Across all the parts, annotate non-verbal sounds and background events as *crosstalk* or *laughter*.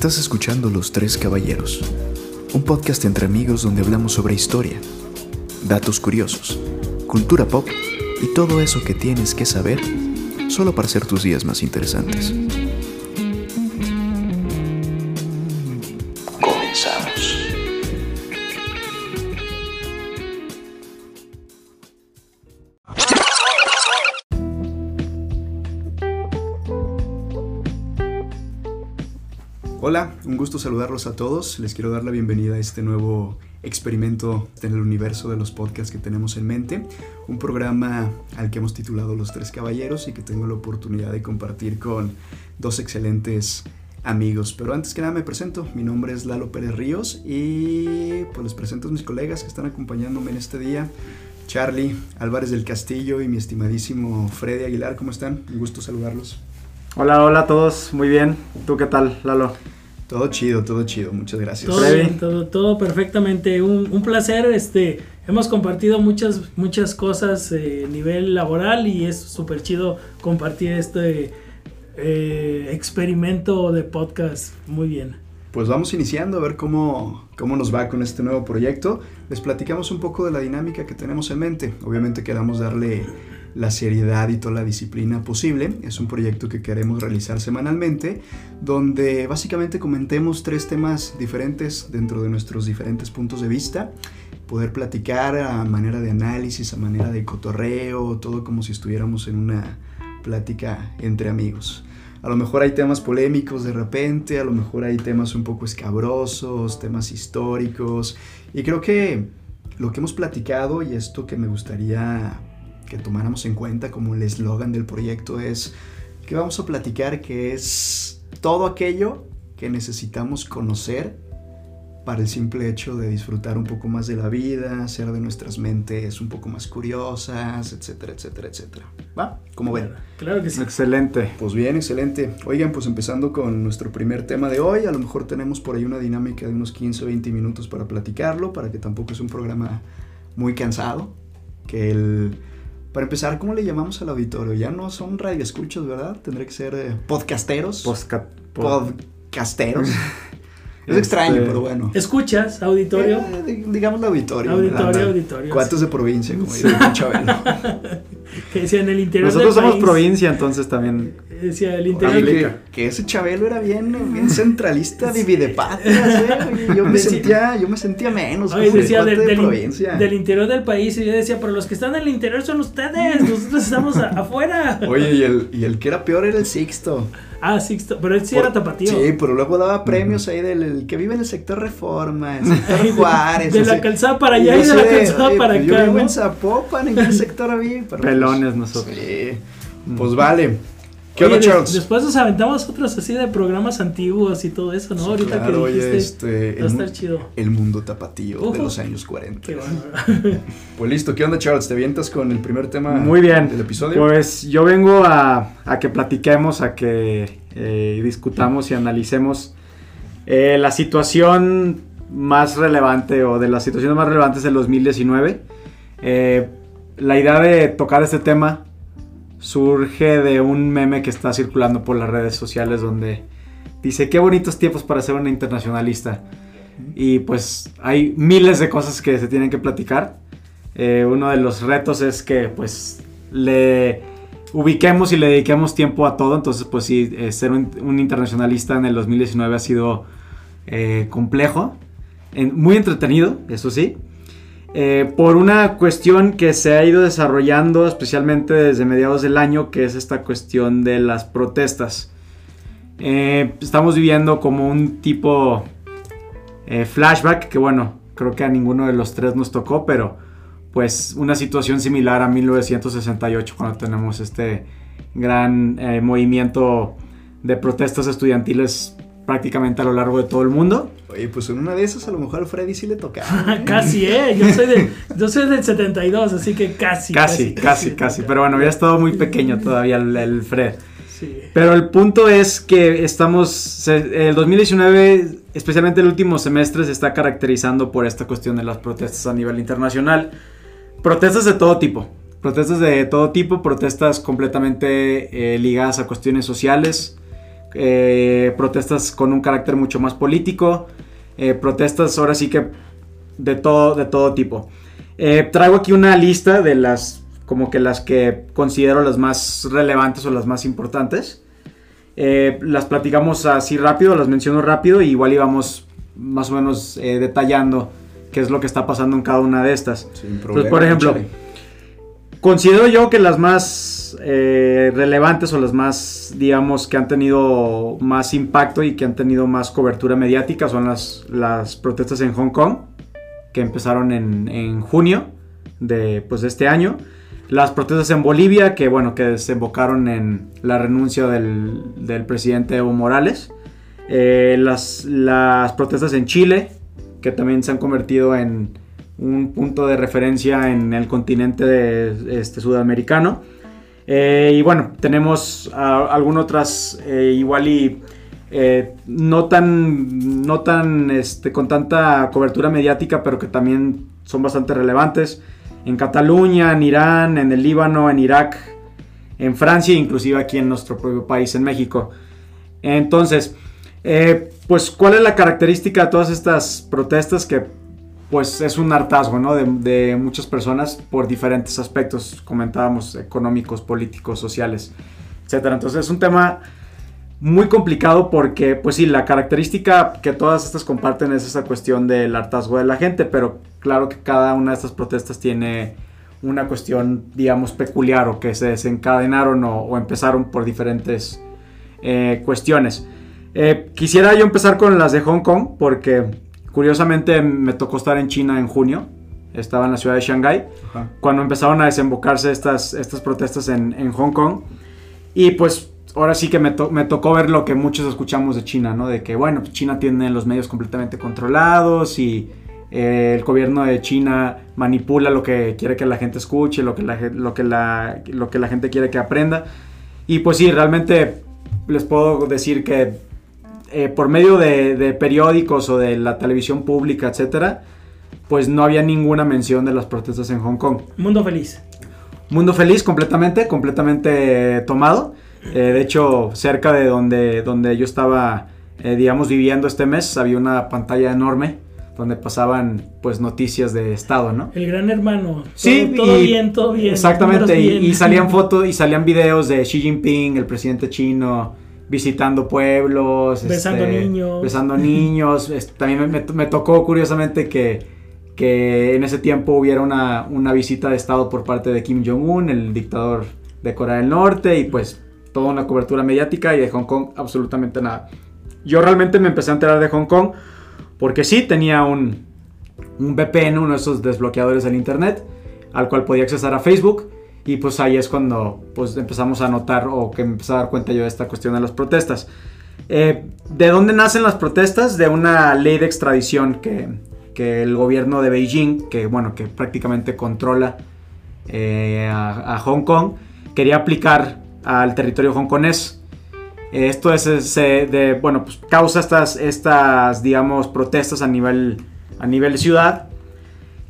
Estás escuchando Los Tres Caballeros, un podcast entre amigos donde hablamos sobre historia, datos curiosos, cultura pop y todo eso que tienes que saber solo para hacer tus días más interesantes. Gusto saludarlos a todos. Les quiero dar la bienvenida a este nuevo experimento en el universo de los podcasts que tenemos en mente. Un programa al que hemos titulado Los Tres Caballeros y que tengo la oportunidad de compartir con dos excelentes amigos. Pero antes que nada me presento. Mi nombre es Lalo Pérez Ríos y pues les presento a mis colegas que están acompañándome en este día. Charlie Álvarez del Castillo y mi estimadísimo Freddy Aguilar, ¿cómo están? Un gusto saludarlos. Hola, hola a todos, muy bien. ¿Tú qué tal, Lalo? Todo chido, todo chido, muchas gracias. Todo, bien, todo, todo perfectamente. Un, un, placer. Este, hemos compartido muchas, muchas cosas eh, a nivel laboral y es súper chido compartir este eh, experimento de podcast. Muy bien. Pues vamos iniciando a ver cómo, cómo nos va con este nuevo proyecto. Les platicamos un poco de la dinámica que tenemos en mente. Obviamente queremos darle la seriedad y toda la disciplina posible. Es un proyecto que queremos realizar semanalmente, donde básicamente comentemos tres temas diferentes dentro de nuestros diferentes puntos de vista. Poder platicar a manera de análisis, a manera de cotorreo, todo como si estuviéramos en una plática entre amigos. A lo mejor hay temas polémicos de repente, a lo mejor hay temas un poco escabrosos, temas históricos. Y creo que lo que hemos platicado y esto que me gustaría que tomáramos en cuenta como el eslogan del proyecto es que vamos a platicar que es todo aquello que necesitamos conocer para el simple hecho de disfrutar un poco más de la vida, hacer de nuestras mentes un poco más curiosas, etcétera, etcétera, etcétera. ¿Va? ¿Cómo ven? Claro que sí. Excelente. Pues bien, excelente. Oigan, pues empezando con nuestro primer tema de hoy, a lo mejor tenemos por ahí una dinámica de unos 15 o 20 minutos para platicarlo, para que tampoco es un programa muy cansado, que el para empezar, ¿cómo le llamamos al auditorio? Ya no son radioescuchos, ¿verdad? Tendría que ser eh, podcasteros. Posca pod podcasteros. *laughs* es extraño, Este- pero bueno. ¿Escuchas, auditorio? Eh, di- digamos el auditorio. Auditorio, ¿verdad? auditorio. Cuates de provincia, como dice el Chabelo. *laughs* Que decía en el interior Nosotros del somos país, provincia, entonces también. Decía el interior Oye, del que, que ese Chabelo era bien, bien *laughs* centralista, divide patrias, ¿eh? Oye, Yo *laughs* me Decía- sentía, yo me sentía menos Oye, decía del, de del- provincia. del interior del país y yo decía, pero los que están en el interior son ustedes, *laughs* nosotros estamos a- afuera. Oye, y el, y el que era peor era el Sixto. Ah, Sixto, pero él sí era tapatío. Sí, pero luego daba premios ahí del el que vive en el sector Reforma, el sector Ay, de- Juárez. de la calzada para allá yo y de la calzada para pues Yo acá, vivo ¿no? en Zapopan, ¿en qué sector? Pero, Pelones pues, nosotros. Sí. Pues vale. ¿Qué Oye, onda, des- Charles? después nos aventamos otros así de programas antiguos y todo eso, ¿no? Sí, Ahorita claro, que oye, dijiste, este, va a estar chido. el mundo tapatío de los años 40. Qué bueno. *laughs* Pues listo, ¿qué onda, Charles? ¿Te avientas con el primer tema Muy bien. del episodio? Pues yo vengo a, a que platiquemos, a que eh, discutamos y analicemos eh, la situación más relevante o de las situaciones más relevantes del 2019. Eh, la idea de tocar este tema surge de un meme que está circulando por las redes sociales donde dice qué bonitos tiempos para ser una internacionalista. Y pues hay miles de cosas que se tienen que platicar. Eh, uno de los retos es que pues le ubiquemos y le dediquemos tiempo a todo. Entonces pues sí, eh, ser un, un internacionalista en el 2019 ha sido eh, complejo, muy entretenido, eso sí. Eh, por una cuestión que se ha ido desarrollando especialmente desde mediados del año, que es esta cuestión de las protestas. Eh, estamos viviendo como un tipo eh, flashback, que bueno, creo que a ninguno de los tres nos tocó, pero pues una situación similar a 1968, cuando tenemos este gran movimiento de protestas estudiantiles prácticamente a lo largo de todo el mundo. Oye, pues en una de esas a lo mejor a Freddy sí le tocaba. *laughs* ¿eh? casi, ¿eh? Yo soy, de, yo soy del 72, así que casi. Casi, casi, casi. Pero bueno, había estado muy pequeño todavía el, el Fred. Sí. Pero el punto es que estamos, el 2019, especialmente el último semestre, se está caracterizando por esta cuestión de las protestas a nivel internacional. Protestas de todo tipo. Protestas de todo tipo, protestas completamente eh, ligadas a cuestiones sociales, eh, protestas con un carácter mucho más político, eh, protestas ahora sí que de todo, de todo tipo. Eh, traigo aquí una lista de las, como que las que considero las más relevantes o las más importantes. las platicamos así rápido, las menciono rápido y igual íbamos más o menos detallando qué es lo que está pasando en cada una de estas. por ejemplo, considero yo que las más eh, relevantes o las más, digamos, que han tenido más impacto y que han tenido más cobertura mediática son las, las protestas en Hong Kong, que empezaron en, junio de, pues, de este año. Las protestas en Bolivia, que bueno, que desembocaron en la renuncia del, presidente Evo Morales. Eh, las, las protestas en Chile, que también se han convertido en un punto de referencia en el continente este, sudamericano. Eh, y bueno, tenemos algunas otras eh, igual y eh, no tan, no tan este, con tanta cobertura mediática, pero que también son bastante relevantes. En Cataluña, en Irán, en el Líbano, en Irak, en Francia, inclusive aquí en nuestro propio país, en México. Entonces, pues, ¿cuál es la característica de todas estas protestas que pues es un hartazgo, ¿no? De, muchas personas por diferentes aspectos, comentábamos, económicos, políticos, sociales, etcétera. Entonces es un tema muy complicado porque, pues sí, la característica que todas estas comparten es esa cuestión del hartazgo de la gente, pero claro que cada una de estas protestas tiene una cuestión, digamos, peculiar o que se desencadenaron o, empezaron por diferentes eh, cuestiones. Eh, quisiera yo empezar con las de Hong Kong porque Curiosamente me tocó estar en China en junio, estaba en la ciudad de Shanghái, cuando empezaron a desembocarse estas, estas protestas en, Hong Kong. Y pues ahora sí que me, tocó ver lo que muchos escuchamos de China, ¿no? De que, bueno, China tiene los medios completamente controlados y eh, el gobierno de China manipula lo que quiere que la gente escuche, lo que la, lo que la, lo que la gente quiere que aprenda. Y pues sí, realmente les puedo decir que eh, por medio de, periódicos o de la televisión pública, etcétera, pues no había ninguna mención de las protestas en Hong Kong. Mundo feliz. Mundo feliz completamente, completamente tomado. Eh, de hecho, cerca de donde, donde yo estaba, eh, digamos, viviendo este mes, había una pantalla enorme donde pasaban pues noticias de estado, ¿no? El gran hermano. sí, todo bien, todo bien. Exactamente, y, y, salían *laughs* fotos y salían videos de Xi Jinping, el presidente chino, visitando pueblos. Besando este, niños. Besando niños. *laughs* también me, tocó curiosamente que, que, en ese tiempo hubiera una, una, visita de Estado por parte de Kim Jong-un, el dictador de Corea del Norte, y pues toda una cobertura mediática y de Hong Kong absolutamente nada. Yo realmente me empecé a enterar de Hong Kong porque sí tenía un, un VPN, uno de esos desbloqueadores del Internet, al cual podía accesar a Facebook y pues ahí es cuando pues empezamos a notar o que me empecé a dar cuenta yo de esta cuestión de las protestas. Eh, ¿De dónde nacen las protestas? De una ley de extradición que, que el gobierno de Beijing, que bueno, que prácticamente controla eh, a, Hong Kong, quería aplicar al territorio hongkonés. Esto es, de, bueno, pues causa estas, estas, digamos, protestas a nivel, a nivel ciudad,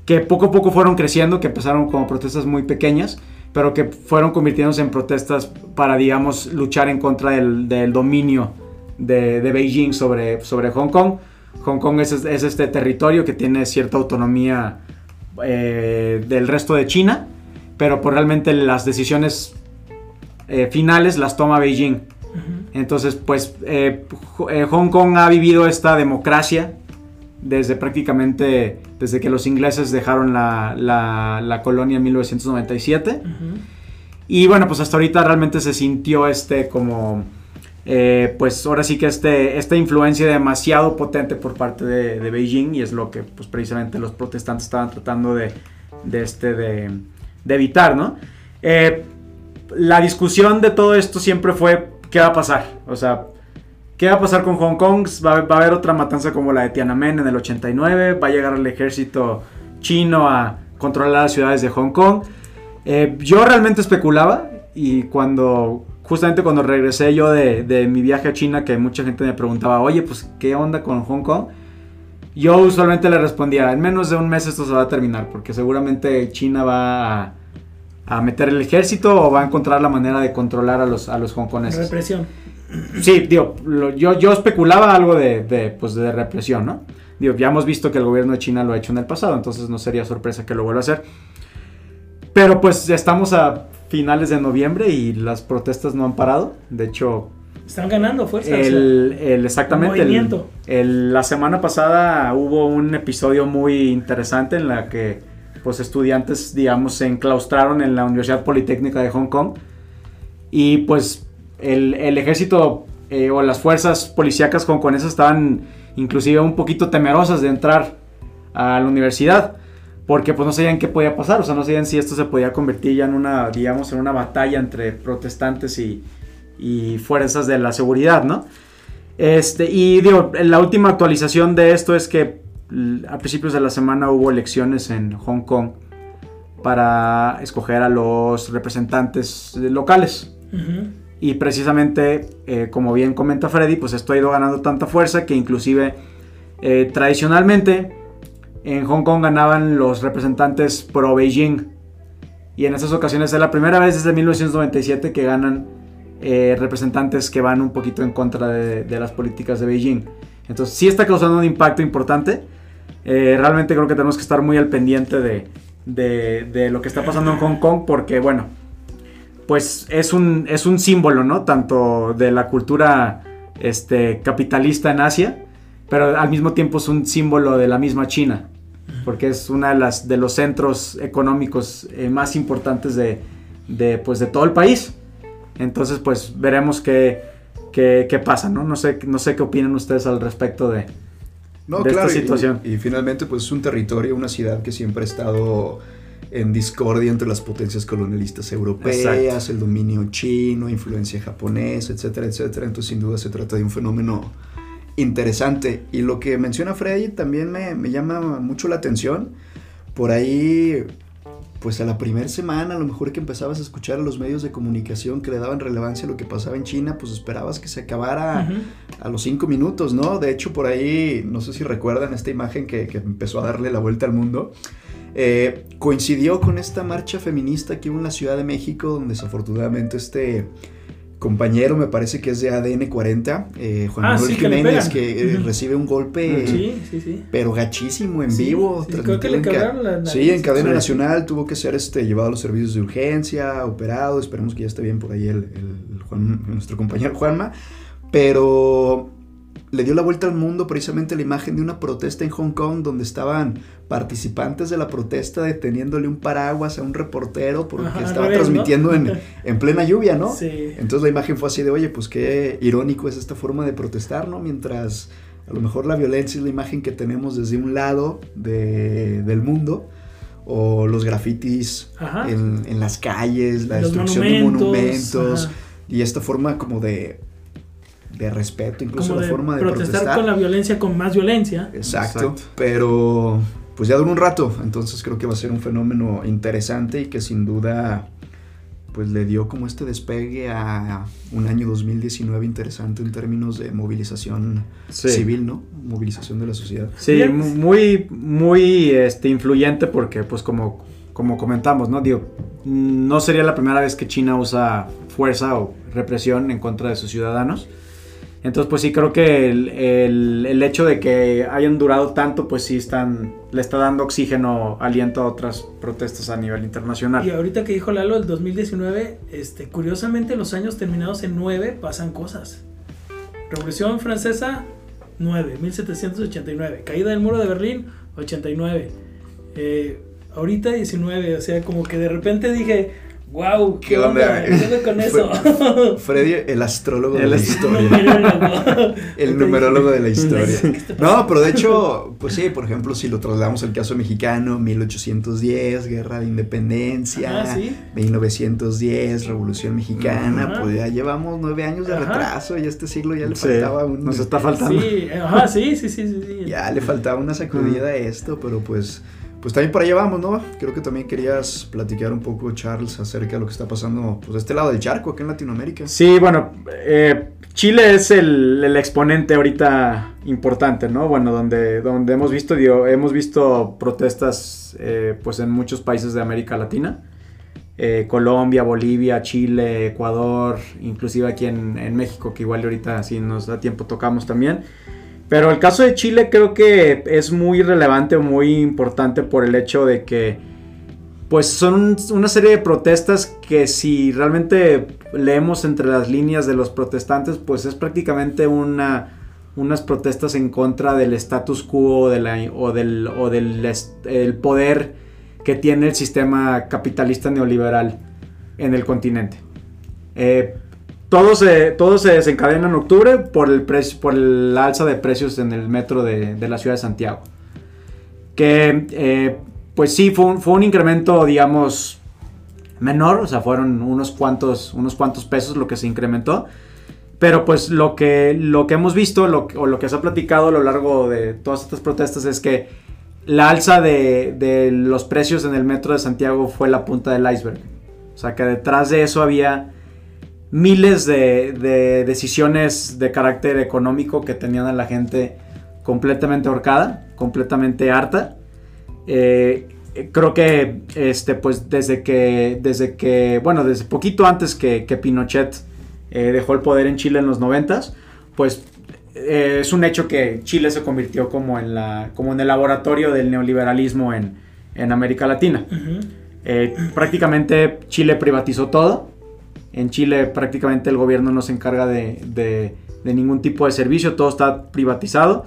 que poco a poco fueron creciendo, que empezaron como protestas muy pequeñas, pero que fueron convirtiéndose en protestas para, digamos, luchar en contra del, dominio de, Beijing sobre, sobre Hong Kong. Hong Kong es, este territorio que tiene cierta autonomía eh, del resto de China, pero por realmente las decisiones eh, finales las toma Beijing. Entonces, pues eh, Hong Kong ha vivido esta democracia desde prácticamente desde que los ingleses dejaron la, la, colonia en 1997. Y bueno, pues hasta ahorita realmente se sintió este como, eh, pues ahora sí que este, esta influencia demasiado potente por parte de, Beijing y es lo que pues precisamente los protestantes estaban tratando de, de este, de, evitar, ¿no? Eh, la discusión de todo esto siempre fue, ¿qué va a pasar? O sea, ¿Qué va a pasar con Hong Kong? Va, a haber otra matanza como la de Tiananmen en el 89. Va a llegar el ejército chino a controlar las ciudades de Hong Kong. Eh, yo realmente especulaba y cuando, justamente cuando regresé yo de, mi viaje a China, que mucha gente me preguntaba, oye, pues, ¿qué onda con Hong Kong? Yo usualmente le respondía, en menos de un mes esto se va a terminar, porque seguramente China va a, meter el ejército o va a encontrar la manera de controlar a los, a los hongkoneses. Represión. Sí, digo, lo- yo, yo especulaba algo de, de, pues, de represión, ¿no? Digo, ya hemos visto que el gobierno de China lo ha hecho en el pasado, entonces no sería sorpresa que lo vuelva a hacer. Pero pues ya estamos a finales de noviembre y las protestas no han parado. De hecho, Están ganando fuerza. el, el- exactamente. el- la semana pasada hubo un episodio muy interesante en la que pues estudiantes, digamos, se enclaustraron en la Universidad Politécnica de Hong Kong y pues el, ejército eh, o las fuerzas policíacas hongkonesas estaban inclusive un poquito temerosas de entrar a la universidad porque pues no sabían qué podía pasar, o sea, no sabían si esto se podía convertir ya en una, digamos, en una batalla entre protestantes y, fuerzas de la seguridad, ¿no? Este, y digo, la última actualización de esto es que l- a principios de la semana hubo elecciones en Hong Kong para escoger a los representantes locales. Y precisamente, eh, como bien comenta Freddy, pues esto ha ido ganando tanta fuerza que inclusive eh, tradicionalmente en Hong Kong ganaban los representantes pro Beijing. Y en estas ocasiones es la primera vez desde 1997 que ganan eh, representantes que van un poquito en contra de, las políticas de Beijing. Entonces sí está causando un impacto importante. Realmente creo que tenemos que estar muy al pendiente de- de lo que está pasando en Hong Kong porque, bueno, pues es un, es un símbolo, ¿no? Tanto de la cultura este, capitalista en Asia, pero al mismo tiempo es un símbolo de la misma China, porque es uno de, las, de los centros económicos eh, más importantes de, de, pues, de todo el país. Entonces, pues veremos qué, qué, qué pasa, ¿no? No sé, no sé qué opinan ustedes al respecto de... No, de esta claro, y- situación. Y, finalmente, pues es un territorio, una ciudad que siempre ha estado en discordia entre las potencias colonialistas europeas, Exacto. el dominio chino, influencia japonesa, etcétera, etcétera. Entonces, sin duda, se trata de un fenómeno interesante. Y lo que menciona Freddy también me, me llama mucho la atención. Por ahí, pues a la primera semana, a lo mejor que empezabas a escuchar a los medios de comunicación que le daban relevancia a lo que pasaba en China, pues esperabas que se acabara Ujú. a los cinco minutos, ¿no? De hecho, por ahí, no sé si recuerdan esta imagen que, que empezó a darle la vuelta al mundo. Eh, coincidió con esta marcha feminista que hubo en la Ciudad de México, donde desafortunadamente este compañero, me parece que es de ADN 40, eh, Juan Ah, Manuel sí, que Jiménez, eh, recibe un golpe, Sí, sí, sí. pero gachísimo en vivo. sí, creo que le en la nariz. Sí, en cadena nacional tuvo que ser este, llevado a los servicios de urgencia, operado. Esperemos que ya esté bien por ahí el, el- el Juan- nuestro compañero Juanma. Pero le dio la vuelta al mundo precisamente la imagen de una protesta en Hong Kong donde estaban participantes de la protesta deteniéndole un paraguas a un reportero porque Ajá, estaba revés, ¿no? transmitiendo en, *laughs* en plena lluvia, ¿no? Sí. Entonces la imagen fue así de, oye, pues qué irónico es esta forma de protestar, ¿no? Mientras a lo mejor la violencia es la imagen que tenemos desde un lado de- del mundo, o los grafitis en, en las calles, la Los destrucción de monumentos, monumentos, ajá. y esta forma como de, de respeto, incluso Como la de forma de protestar, protestar. con la violencia con más violencia. Exacto, Exacto. pero pues ya duró un rato, entonces creo que va a ser un fenómeno interesante y que sin duda pues le dio como este despegue a un año 2019 interesante en términos de movilización Sí. civil, ¿no? Movilización de la sociedad. Sí, muy, muy este, influyente porque, pues, como, como comentamos, ¿no? Digo, no sería la primera vez que China usa fuerza o represión en contra de sus ciudadanos. Entonces, pues sí, creo que el, el- el hecho de que hayan durado tanto, pues sí están, le está dando oxígeno, aliento a otras protestas a nivel internacional. Y ahorita que dijo Lalo, el 2019, este, curiosamente los años terminados en 9 pasan cosas. Revolución Francesa, 9, 1789. Caída del muro de Berlín, 89. Eh, ahorita 19, o sea, como que de repente dije, wow, ¿qué, ¿Qué onda? onda? ¿Qué onda con *laughs* eso? Freddy, el astrólogo de la historia. *laughs* Numerólogo. El numerólogo de la historia. *laughs* No, pero de hecho, pues sí, por ejemplo, si lo trasladamos al caso mexicano, 1810, Guerra de Independencia, Ajá, sí. 1910, Revolución Mexicana, Ajá. pues ya llevamos nueve años de Ajá. retraso y a este siglo ya le Sí, faltaba un... nos está faltando. Sí, ajá, sí, sí, sí, sí, sí. Ya le faltaba una sacudida a esto, pero pues... Pues también por allá vamos, ¿no? Creo que también querías platicar un poco, Charles, acerca de lo que está pasando, pues, de este lado del charco, acá en Latinoamérica. Sí, bueno, eh, Chile es el, el exponente ahorita importante, ¿no? Bueno, donde, donde hemos visto, digo, hemos visto protestas, eh, pues en muchos países de América Latina. eh, Colombia, Bolivia, Chile, Ecuador, inclusive aquí en, en, México, que igual ahorita si nos da tiempo tocamos también. Pero el caso de Chile creo que es muy relevante o muy importante por el hecho de que pues son una serie de protestas que si realmente leemos entre las líneas de los protestantes, pues es prácticamente una, unas protestas en contra del status quo de la, o del, o del el poder que tiene el sistema capitalista neoliberal en el continente. Eh, todo, se, se desencadena en octubre por el, por el alza de precios en el metro de, de la ciudad de Santiago. Que eh, pues sí, fue un, fue un incremento, digamos, menor, o sea, fueron unos cuantos, unos cuantos pesos lo que se incrementó. Pero pues lo que, lo que hemos visto lo, o lo que se ha platicado a lo largo de todas estas protestas es que la alza de, de, los precios en el metro de Santiago fue la punta del iceberg. O sea que detrás de eso había miles de, de decisiones de carácter económico que tenían a la gente completamente ahorcada, completamente harta. Eh, creo que este, pues desde que, desde que, bueno, desde poquito antes que, que Pinochet eh, dejó el poder en Chile en los noventas, pues eh, es un hecho que Chile se convirtió como en, la, como en el laboratorio del neoliberalismo en, en América Latina. prácticamente Chile privatizó todo. En Chile prácticamente el gobierno no se encarga de, de, de ningún tipo de servicio, todo está privatizado.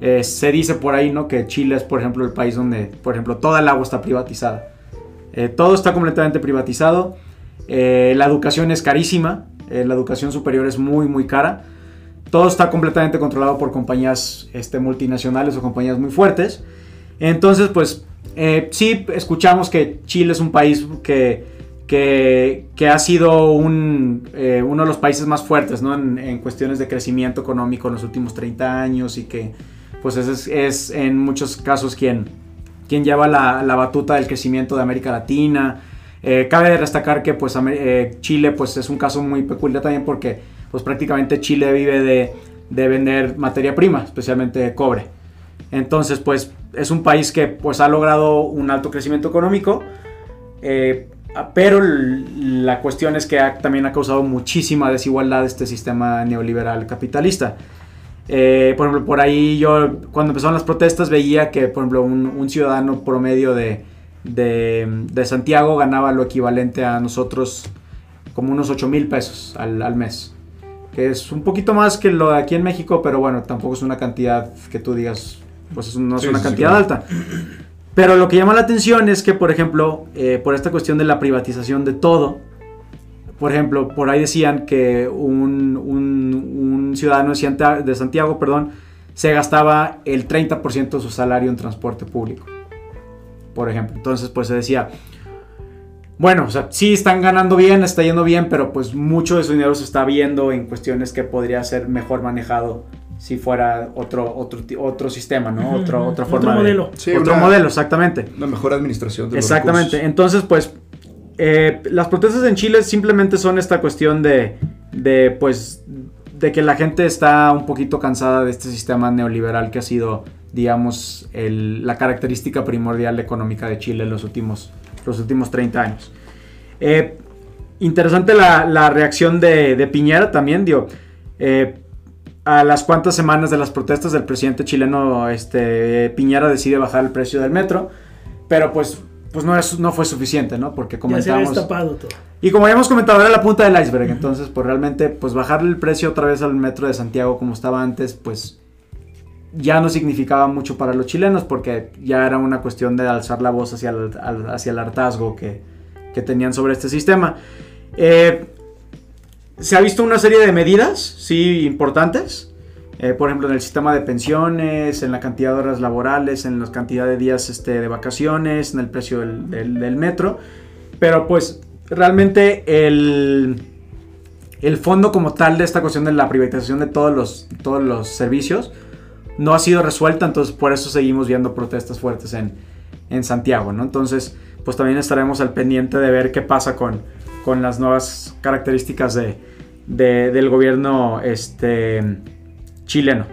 Eh, se dice por ahí, ¿no? Que Chile es, por ejemplo, el país donde, por ejemplo, toda el agua está privatizada. Eh, todo está completamente privatizado. Eh, la educación es carísima. la educación superior es muy, muy cara. Todo está completamente controlado por compañías este, multinacionales o compañías muy fuertes. Entonces, pues, sí, escuchamos que Chile es un país que, que, ha sido un, uno de los países más fuertes, ¿no? En, cuestiones de crecimiento económico en los últimos 30 años y que pues es, es en muchos casos quien, quien lleva la, la, batuta del crecimiento de América Latina. Eh, cabe destacar que pues, eh, Chile pues, es un caso muy peculiar también porque pues, prácticamente Chile vive de, de vender materia prima, especialmente cobre. Entonces, pues es un país que pues, ha logrado un alto crecimiento económico, eh, pero la cuestión es que ha, también ha causado muchísima desigualdad este sistema neoliberal capitalista. Eh, por ejemplo, por ahí yo, cuando empezaron las protestas, veía que, por ejemplo, un, ciudadano promedio de, de, Santiago ganaba lo equivalente a nosotros como unos 8 mil pesos al, mes. Que es un poquito más que lo de aquí en México, pero bueno, tampoco es una cantidad que tú digas, pues no es una cantidad alta. Pero lo que llama la atención es que, por ejemplo, eh, por esta cuestión de la privatización de todo, por ejemplo, por ahí decían que un, ciudadano de Santiago, perdón, se gastaba el 30% de su salario en transporte público. Por ejemplo. Entonces, pues se decía, bueno, o sí están ganando bien, está yendo bien, pero pues mucho de su dinero se está viendo en cuestiones que podría ser mejor manejado si fuera otro, otro, otro sistema, ¿no? otro, otra forma otro modelo. otro modelo, exactamente. Una mejor administración de Exactamente. Los Entonces, pues eh, las protestas en Chile simplemente son esta cuestión de, de, pues, de que la gente está un poquito cansada de este sistema neoliberal que ha sido, digamos, la característica primordial económica de Chile en los últimos, los últimos 30 años. Eh, interesante la, reacción de, Piñera también, dio eh, a las cuantas semanas de las protestas del presidente chileno, este, Piñera decide bajar el precio del metro, pero pues pues no, es, no fue suficiente, ¿no? Porque comentábamos... Ya se todo. Y como habíamos comentado, era la punta del iceberg. Entonces, pues realmente, pues bajarle el precio otra vez al metro de Santiago como estaba antes, pues ya no significaba mucho para los chilenos porque ya era una cuestión de alzar la voz hacia el, hacia el hartazgo que, que tenían sobre este sistema. Eh, se ha visto una serie de medidas, sí, importantes. Eh, por ejemplo, en el sistema de pensiones, en la cantidad de horas laborales, en la cantidad de días este, de vacaciones, en el precio del, metro. Pero pues realmente el, el, fondo como tal de esta cuestión de la privatización de todos los, todos los servicios no ha sido resuelta, entonces por eso seguimos viendo protestas fuertes en, en Santiago, ¿no? Entonces, pues también estaremos al pendiente de ver qué pasa con, con las nuevas características de, del gobierno este, chileno.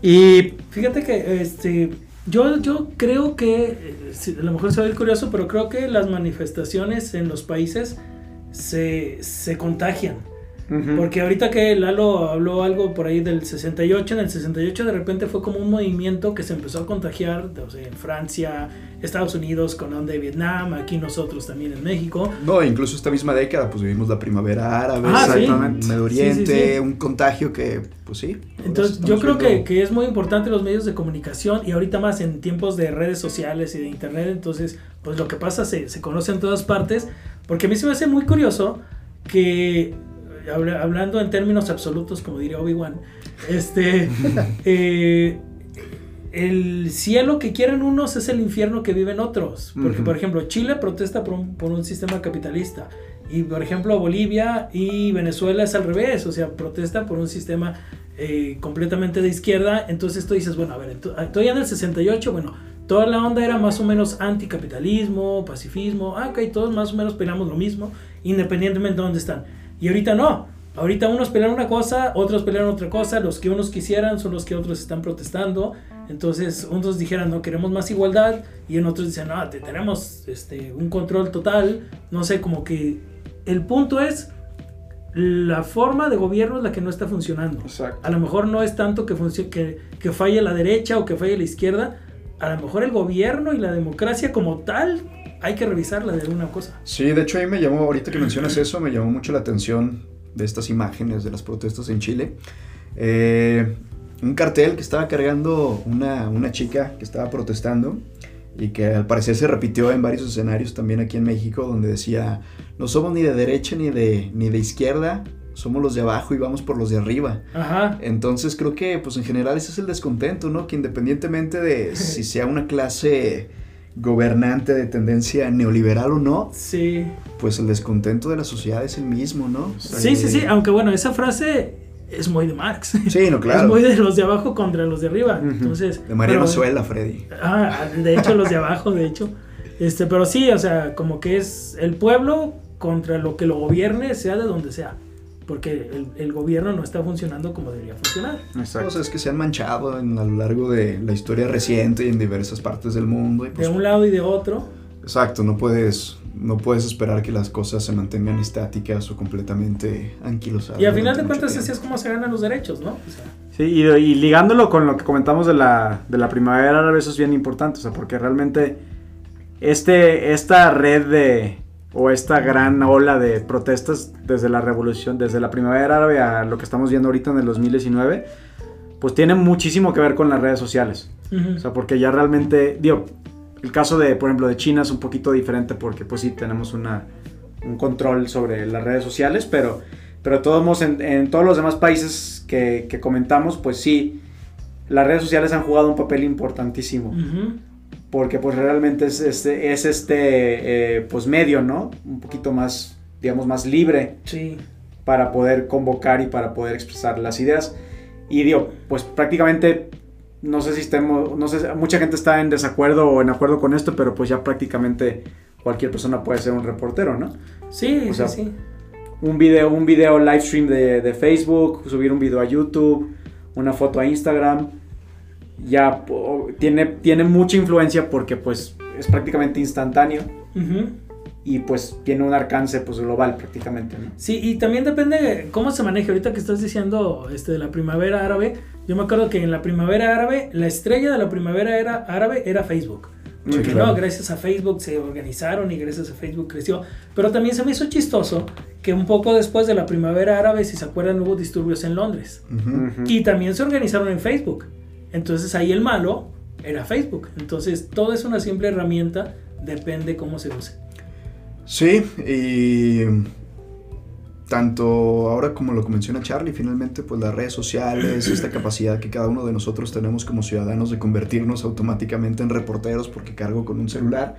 Y fíjate que este Yo, yo creo que, eh, a lo mejor se va a ir curioso, pero creo que las manifestaciones en los países se, se contagian. Porque ahorita que Lalo habló algo por ahí del 68, en el 68 de repente fue como un movimiento que se empezó a contagiar, o sea, en Francia, Estados Unidos, con onda de Vietnam, aquí nosotros también en México. No, incluso esta misma década, pues vivimos la primavera árabe, Ah. Exactamente. Medio Sí, Oriente, sí. un contagio que, pues sí. Entonces yo creo que, que es muy importante los medios de comunicación y ahorita más en tiempos de redes sociales y de internet, entonces pues lo que pasa se, se conoce en todas partes, porque a mí se me hace muy curioso que, hablando en términos absolutos, como diría Obi-Wan, este, *laughs* eh, el cielo que quieren unos es el infierno que viven otros, porque por ejemplo Chile protesta por un, por un sistema capitalista. Y por ejemplo Bolivia y Venezuela es al revés, o sea, protesta por un sistema eh, completamente de izquierda. Entonces tú dices, bueno, a ver, estoy en el 68, bueno, toda la onda era más o menos anticapitalismo, pacifismo, ah, ok, todos más o menos peleamos lo mismo, independientemente de dónde están. Y ahorita no, ahorita unos pelean una cosa, otros pelean otra cosa, los que unos quisieran son los que otros están protestando. Entonces unos dijeran, no, queremos más igualdad, y en otros dicen, no, te- tenemos este, un control total, no sé, como que el punto es la forma de gobierno es la que no está funcionando. Exacto. A lo mejor no es tanto que, que, que falle la derecha o que falle la izquierda. A lo mejor el gobierno y la democracia como tal hay que revisarla de alguna cosa. Sí, de hecho ahí me llamó, ahorita que mencionas eso, me llamó mucho la atención de estas imágenes de las protestas en Chile. Eh, un cartel que estaba cargando una, una chica que estaba protestando y que al parecer se repitió en varios escenarios también aquí en México donde decía, no somos ni de derecha ni de, ni de izquierda, somos los de abajo y vamos por los de arriba. Ajá. Entonces creo que pues en general ese es el descontento, ¿no? Que independientemente de *laughs* si sea una clase gobernante de tendencia neoliberal o no, Sí. pues el descontento de la sociedad es el mismo, ¿no? Sí, sí, sí. Aunque bueno, esa frase es muy de Marx. Sí, no, *laughs* Es claro. muy de los de abajo contra los de arriba. Entonces. De Mariano pero- Suela, Freddy. Ah, de hecho, los de abajo, de hecho. Este, pero sí, o sea, como que es el pueblo contra lo que lo gobierne, sea de donde sea. Porque el, el gobierno no está funcionando como debería funcionar. Exacto. Cosas que se han manchado en- a lo largo de la historia reciente y en diversas partes del mundo. Y De pues, un lado y de otro. exacto, no puedes, no puedes esperar que las cosas se mantengan estáticas o completamente anquilosadas. Y al final de cuentas, así es como se ganan los derechos, ¿no? O sea, Sí, y, y ligándolo con lo que comentamos de la, de la primavera árabe, eso es bien importante, o sea, porque realmente este, esta red de, o esta gran ola de protestas desde la revolución, desde la primavera árabe a lo que estamos viendo ahorita en el 2019, pues tiene muchísimo que ver con las redes sociales. ujú. O sea, porque ya realmente, digo, el caso de, por ejemplo, de China es un poquito diferente porque pues sí tenemos una, un control sobre las redes sociales, pero, pero todos en, en todos los demás países que, que comentamos, pues sí, las redes sociales han jugado un papel importantísimo. Ujú. Porque pues realmente es este, es este eh, pues medio, ¿no? Un poquito más, digamos, más libre Sí. para poder convocar y para poder expresar las ideas. Y digo, pues prácticamente, no sé si estemos, no sé, mucha gente está en desacuerdo o en acuerdo con esto, pero pues ya prácticamente cualquier persona puede ser un reportero, ¿no? Sí, O sea, sí, sí. Un video, un video live stream de, de Facebook, subir un video a YouTube, una foto a Instagram, ya tiene, tiene mucha influencia porque pues es prácticamente instantáneo Ujú. y pues tiene un alcance pues global prácticamente, ¿no? Sí, y también depende cómo se maneje. Ahorita que estás diciendo este, de la primavera árabe, yo me acuerdo que en la primavera árabe, la estrella de la primavera era, árabe era Facebook. Sí, Porque claro. no, gracias a Facebook se organizaron y gracias a Facebook creció. Pero también se me hizo chistoso que un poco después de la primavera árabe, si se acuerdan, hubo disturbios en Londres. Ujú. Ujú. Y también se organizaron en Facebook. Entonces ahí el malo era Facebook. Entonces todo es una simple herramienta, depende cómo se use. Sí, y tanto ahora como lo que menciona Charlie, finalmente pues las redes sociales, esta *clears throat* capacidad que cada uno de nosotros tenemos como ciudadanos de convertirnos automáticamente en reporteros porque cargo con un celular,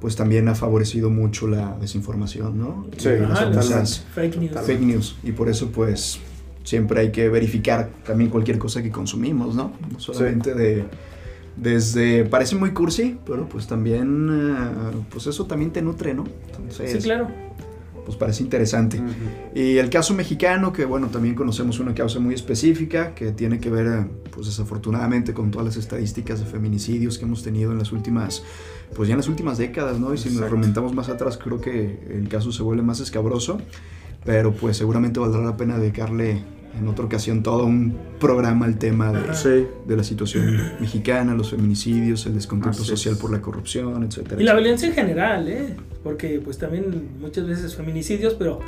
pues también ha favorecido mucho la desinformación, ¿no? Sí, Y las famosas Fake news. fake news. Y por eso pues siempre hay que verificar también cualquier cosa que consumimos, ¿no? No solamente de... Desde, parece muy cursi, pero pues también, eh, pues eso también te nutre, ¿no? Entonces, Sí, claro. pues parece interesante. Y el caso mexicano, que bueno, también conocemos una causa muy específica que tiene que ver, pues desafortunadamente, con todas las estadísticas de feminicidios que hemos tenido en las últimas, pues ya en las últimas décadas, ¿no? Y si nos remontamos más atrás, creo que el caso se vuelve más escabroso, pero pues seguramente valdrá la pena dedicarle en otra ocasión todo un programa al tema de, de la situación *clears throat* mexicana, los feminicidios, el descontento social por la corrupción, etcétera. Y la violencia en general, ¿eh? Porque pues también muchas veces feminicidios, pero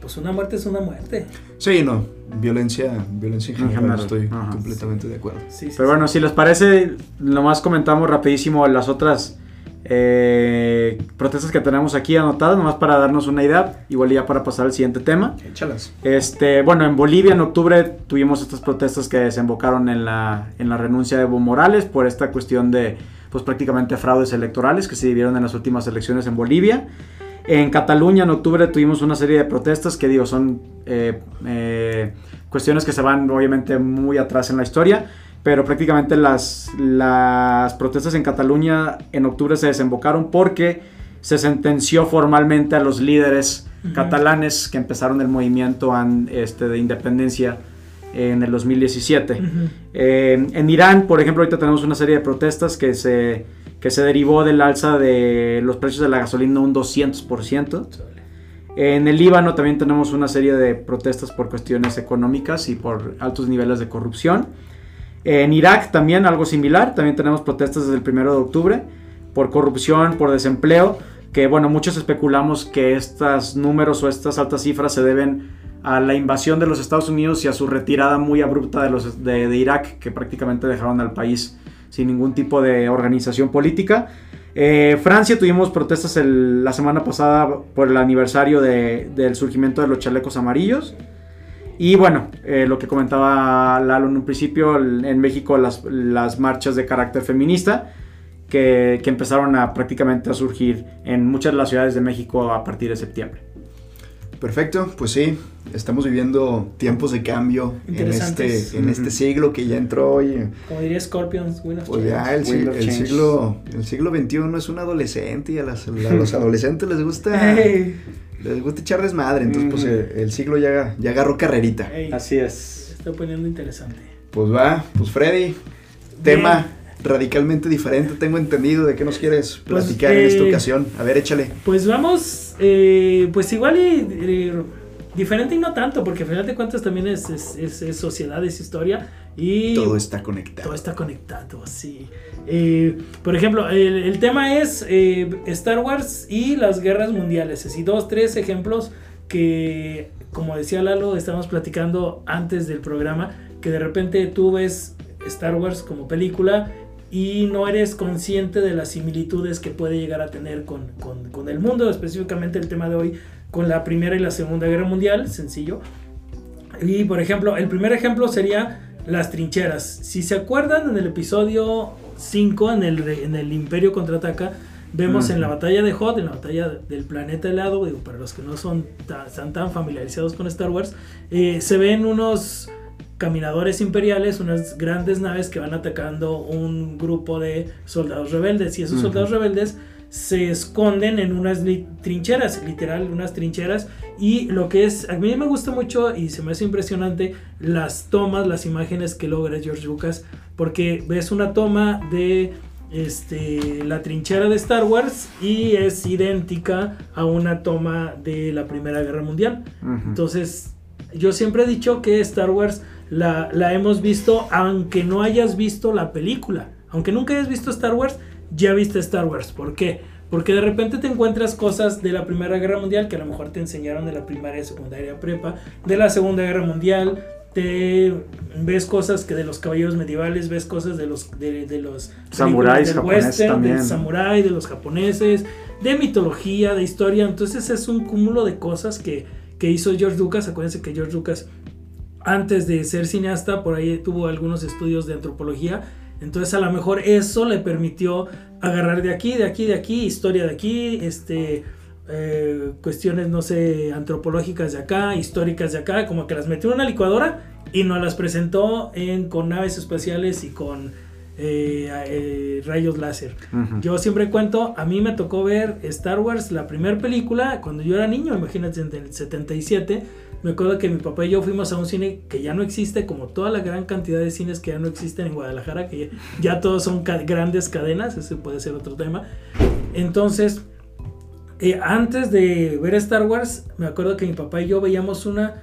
pues una muerte es una muerte. Sí, no, violencia, violencia en general, estoy completamente de acuerdo. pero bueno, si les parece, nomás comentamos rapidísimo las otras eh, protestas que tenemos aquí anotadas, nomás para darnos una idea, igual ya para pasar al siguiente tema. Échalas. Este, bueno, en Bolivia en octubre tuvimos estas protestas que desembocaron en la, en la renuncia de Evo Morales por esta cuestión de, pues prácticamente fraudes electorales que se vivieron en las últimas elecciones en Bolivia. En Cataluña en octubre tuvimos una serie de protestas que digo son eh, eh, cuestiones que se van obviamente muy atrás en la historia pero prácticamente las, las protestas en Cataluña en octubre se desembocaron porque se sentenció formalmente a los líderes catalanes que empezaron el movimiento este, de independencia en el 2017. Eh, en Irán, por ejemplo, ahorita tenemos una serie de protestas que se, que se derivó del alza de los precios de la gasolina un 200%. En el Líbano también tenemos una serie de protestas por cuestiones económicas y por altos niveles de corrupción. En Irak también algo similar, también tenemos protestas desde el 1 de octubre por corrupción, por desempleo, que bueno, muchos especulamos que estos números o estas altas cifras se deben a la invasión de los Estados Unidos y a su retirada muy abrupta de, los, de, Irak, que prácticamente dejaron al país sin ningún tipo de organización política. Eh, Francia tuvimos protestas la semana pasada por el aniversario del surgimiento de los chalecos amarillos. Y bueno, eh, lo que comentaba Lalo en un principio, en México las, las marchas de carácter feminista que, que, empezaron a prácticamente a surgir en muchas de las ciudades de México a partir de septiembre. Perfecto, pues sí, estamos viviendo tiempos de cambio en este, en este siglo que ya entró. Y, Como diría Scorpions, Pues ya el, siglo, el, siglo, el siglo XXI es un adolescente y a, las, a los *laughs* adolescentes les gusta les gusta echar desmadre, entonces pues el, siglo ya, ya agarró carrerita. Así es. Está poniendo interesante. Pues va, pues Freddy, tema radicalmente diferente, tengo entendido de qué nos quieres pues, platicar en esta eh, ocasión. A ver, échale. Pues vamos, eh, pues igual y, diferente y no tanto, porque al final de cuentas también es, es, es sociedad, es historia. Y todo está conectado. Todo está conectado, sí. Eh, por ejemplo, el, tema es eh, Star Wars y las guerras mundiales. Así, dos, tres ejemplos que, como decía Lalo, estamos platicando antes del programa, que de repente tú ves Star Wars como película y no eres consciente de las similitudes que puede llegar a tener con, con, con el mundo, específicamente el tema de hoy, con la Primera y la Segunda Guerra Mundial, sencillo. Y por ejemplo, el primer ejemplo sería las trincheras. Si se acuerdan, en el episodio 5, en el, en el Imperio contraataca, vemos en la batalla de Hoth, en la batalla del planeta helado, digo, para los que no son tan, tan familiarizados con Star Wars, eh, se ven unos caminadores imperiales, unas grandes naves que van atacando un grupo de soldados rebeldes. Y esos soldados rebeldes se esconden en unas trincheras, literal, unas trincheras. Y lo que es, a mí me gusta mucho y se me hace impresionante las tomas, las imágenes que logra George Lucas, porque ves una toma de este, la trinchera de Star Wars y es idéntica a una toma de la Primera Guerra Mundial. Entonces, yo siempre he dicho que Star Wars la, la hemos visto aunque no hayas visto la película. Aunque nunca hayas visto Star Wars, ya viste Star Wars. ¿Por qué? Porque de repente te encuentras cosas de la Primera Guerra Mundial que a lo mejor te enseñaron de la primaria, secundaria, prepa, de la Segunda Guerra Mundial, te ves cosas que de los caballeros medievales, ves cosas de los de, los samuráis japoneses también. del samurái, de los japoneses, de mitología, de historia, entonces es un cúmulo de cosas que, que hizo George Lucas, acuérdense que George Lucas antes de ser cineasta por ahí tuvo algunos estudios de antropología entonces a lo mejor eso le permitió agarrar de aquí, de aquí, de aquí, historia de aquí, este, eh, cuestiones, no sé, antropológicas de acá, históricas de acá, como que las metió en una licuadora y nos las presentó en, con naves espaciales y con eh, eh, rayos láser. Yo siempre cuento, a mí me tocó ver Star Wars, la primera película, cuando yo era niño, imagínate, en el 77. Me acuerdo que mi papá y yo fuimos a un cine que ya no existe, como toda la gran cantidad de cines que ya no existen en Guadalajara, que ya, todos son grandes cadenas, ese puede ser otro tema. Entonces, eh, antes de ver Star Wars, me acuerdo que mi papá y yo veíamos una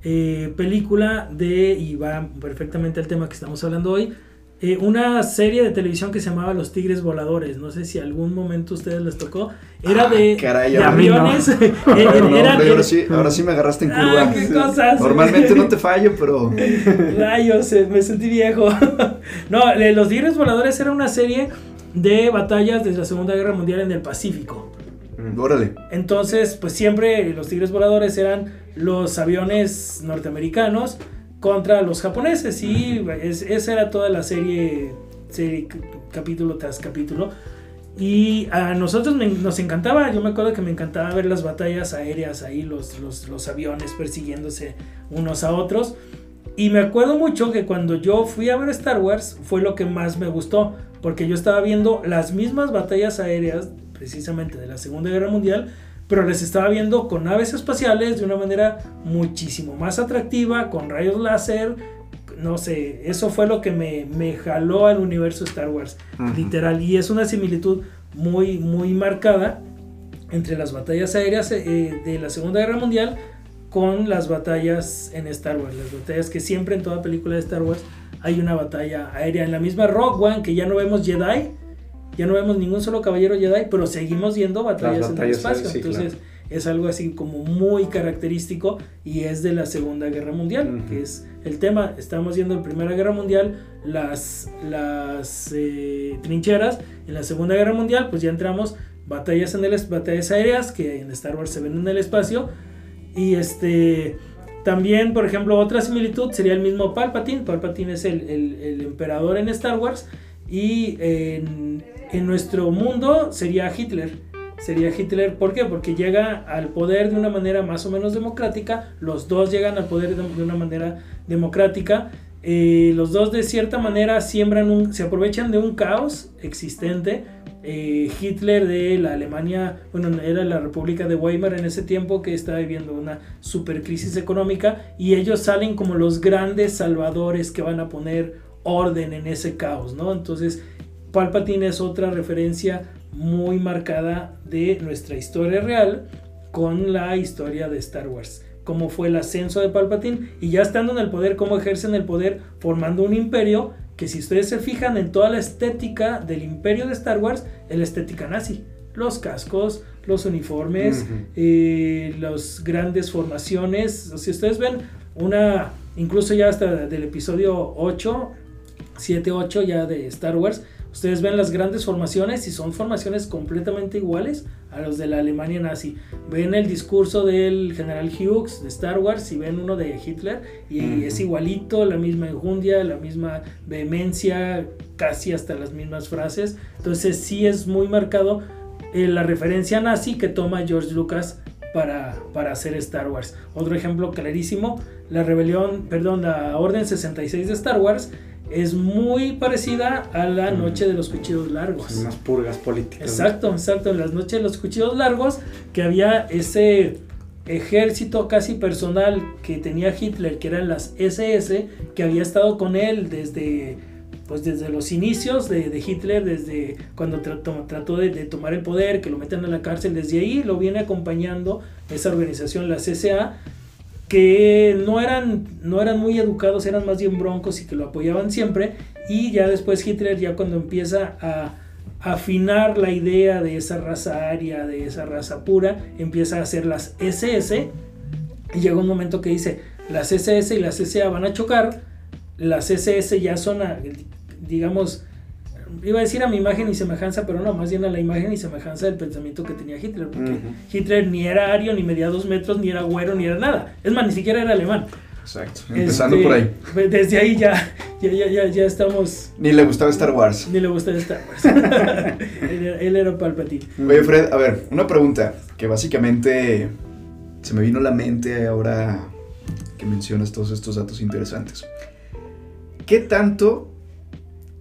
película de, y va perfectamente al tema que estamos hablando hoy, eh, una serie de televisión que se llamaba Los Tigres Voladores. No sé si algún momento a ustedes les tocó. Era ah, de, aviones. ahora, sí, me agarraste en ah, curva. Normalmente no te fallo, pero. *laughs* Rayos, eh, me sentí viejo. *laughs* no, eh, Los Tigres Voladores era una serie de batallas desde la Segunda Guerra Mundial en el Pacífico. Mm, órale. Entonces, pues siempre los Tigres Voladores eran los aviones norteamericanos contra los japoneses y esa era toda la serie, serie, capítulo tras capítulo. Y a nosotros nos encantaba, yo me acuerdo que me encantaba ver las batallas aéreas ahí, los, los, los, aviones persiguiéndose unos a otros. Y me acuerdo mucho que cuando yo fui a ver Star Wars fue lo que más me gustó, porque yo estaba viendo las mismas batallas aéreas, precisamente de la Segunda Guerra Mundial, pero les estaba viendo con naves espaciales de una manera muchísimo más atractiva, con rayos láser. No sé, eso fue lo que me, me jaló al universo Star Wars, literal. Y es una similitud muy, muy marcada entre las batallas aéreas eh, de la Segunda Guerra Mundial con las batallas en Star Wars. Las batallas que siempre en toda película de Star Wars hay una batalla aérea. En la misma Rock One, que ya no vemos Jedi, ya no vemos ningún solo caballero Jedi, pero seguimos viendo batallas, en el espacio. Entonces es algo así como muy característico y es de la Segunda Guerra Mundial, que es el tema. Estamos viendo en Primera Guerra Mundial las, las eh, trincheras, en la Segunda Guerra Mundial pues ya entramos batallas, en el, batallas aéreas que en Star Wars se ven en el espacio y este... También, por ejemplo, otra similitud sería el mismo Palpatine. Palpatine es el, el, el emperador en Star Wars y en, en nuestro mundo sería Hitler. Sería Hitler, ¿por qué? Porque llega al poder de una manera más o menos democrática, los dos llegan al poder de una manera democrática, eh, los dos de cierta manera siembran se aprovechan de un caos existente. Eh, Hitler de la Alemania, bueno, era la República de Weimar en ese tiempo que estaba viviendo una super crisis económica y ellos salen como los grandes salvadores que van a poner orden en ese caos, ¿no? Entonces Palpatine es otra referencia muy marcada de nuestra historia real con la historia de Star Wars. Cómo fue el ascenso de Palpatine y ya estando en el poder, cómo ejercen el poder formando un imperio que si ustedes se fijan en toda la estética del imperio de Star Wars, es la estética nazi. Los cascos, los uniformes, eh, las grandes formaciones. Si ustedes ven una, incluso ya hasta del episodio 8, 7, 8 ya de Star Wars, Ustedes ven las grandes formaciones y son formaciones completamente iguales a los de la Alemania nazi. Ven el discurso del general Hughes de Star Wars y ven uno de Hitler y es igualito, la misma enjundia, la misma vehemencia, casi hasta las mismas frases. Entonces sí es muy marcado eh, la referencia nazi que toma George Lucas para, para, hacer Star Wars. Otro ejemplo clarísimo, la rebelión, perdón, la Orden 66 de Star Wars es muy parecida a la noche de los cuchillos largos. unas purgas políticas. Exacto, exacto. En las noches de los cuchillos largos, que había ese ejército casi personal que tenía Hitler, que eran las SS, que había estado con él desde, pues desde los inicios de, Hitler, desde cuando trató, trató de, de, tomar el poder, que lo meten a la cárcel, desde ahí lo viene acompañando esa organización, la CSA, que no eran, no eran muy educados, eran más bien broncos y que lo apoyaban siempre. Y ya después Hitler, ya cuando empieza a afinar la idea de esa raza aria, de esa raza pura, empieza a hacer las SS. Y llega un momento que dice, las SS y las SA van a chocar, las SS ya son, digamos, iba a decir a mi imagen y semejanza, pero no, más bien a la imagen y semejanza del pensamiento que tenía Hitler, porque Hitler ni era ario, ni medía dos metros, ni era güero, ni era nada. Es más, ni siquiera era alemán. Exacto, empezando por ahí. Pues, desde ahí ya, ya, ya, ya, estamos... Ni le gustaba Star Wars. Ni le gustaba Star Wars. *laughs* él, era Palpatine. Oye, Fred, a ver, una pregunta que básicamente se me vino a la mente ahora que mencionas todos estos datos interesantes. ¿Qué tanto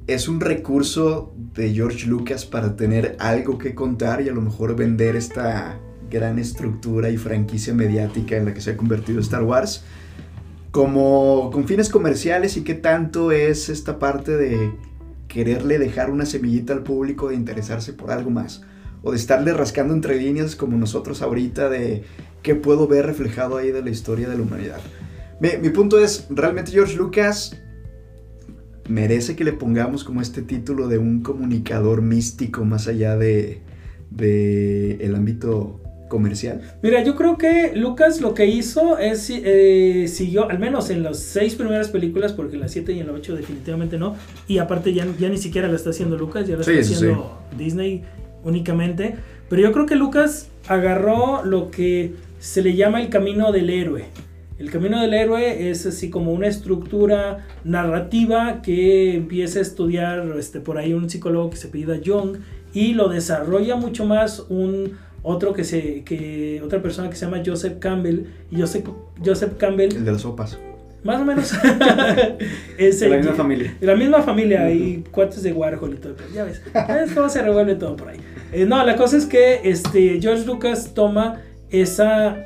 es un recurso de George Lucas para tener algo que contar y a lo mejor vender esta gran estructura y franquicia mediática en la que se ha convertido Star Wars como con fines comerciales y qué tanto es esta parte de quererle dejar una semillita al público de interesarse por algo más o de estarle rascando entre líneas como nosotros ahorita de qué puedo ver reflejado ahí de la historia de la humanidad. Mi, mi punto es, realmente George Lucas merece que le pongamos como este título de un comunicador místico más allá de, de el ámbito comercial. Mira, yo creo que Lucas lo que hizo es eh, siguió, al menos en las seis primeras películas, porque en las siete y en la ocho definitivamente no, y aparte ya, ya ni siquiera la está haciendo Lucas, ya la está haciendo Disney únicamente, pero yo creo que Lucas agarró lo que se le llama el camino del héroe. El camino del héroe es así como una estructura narrativa que empieza a estudiar este, por ahí un psicólogo que se pida Jung y lo desarrolla mucho más un otro que se que otra persona que se llama Joseph Campbell y Joseph, Joseph Campbell el de las sopas. Más o menos. *laughs* *laughs* Es de la misma familia. de la misma familia y cuates de Warhol y todo ya ves es cómo se revuelve todo por ahí. Eh, no la cosa es que este George Lucas toma esa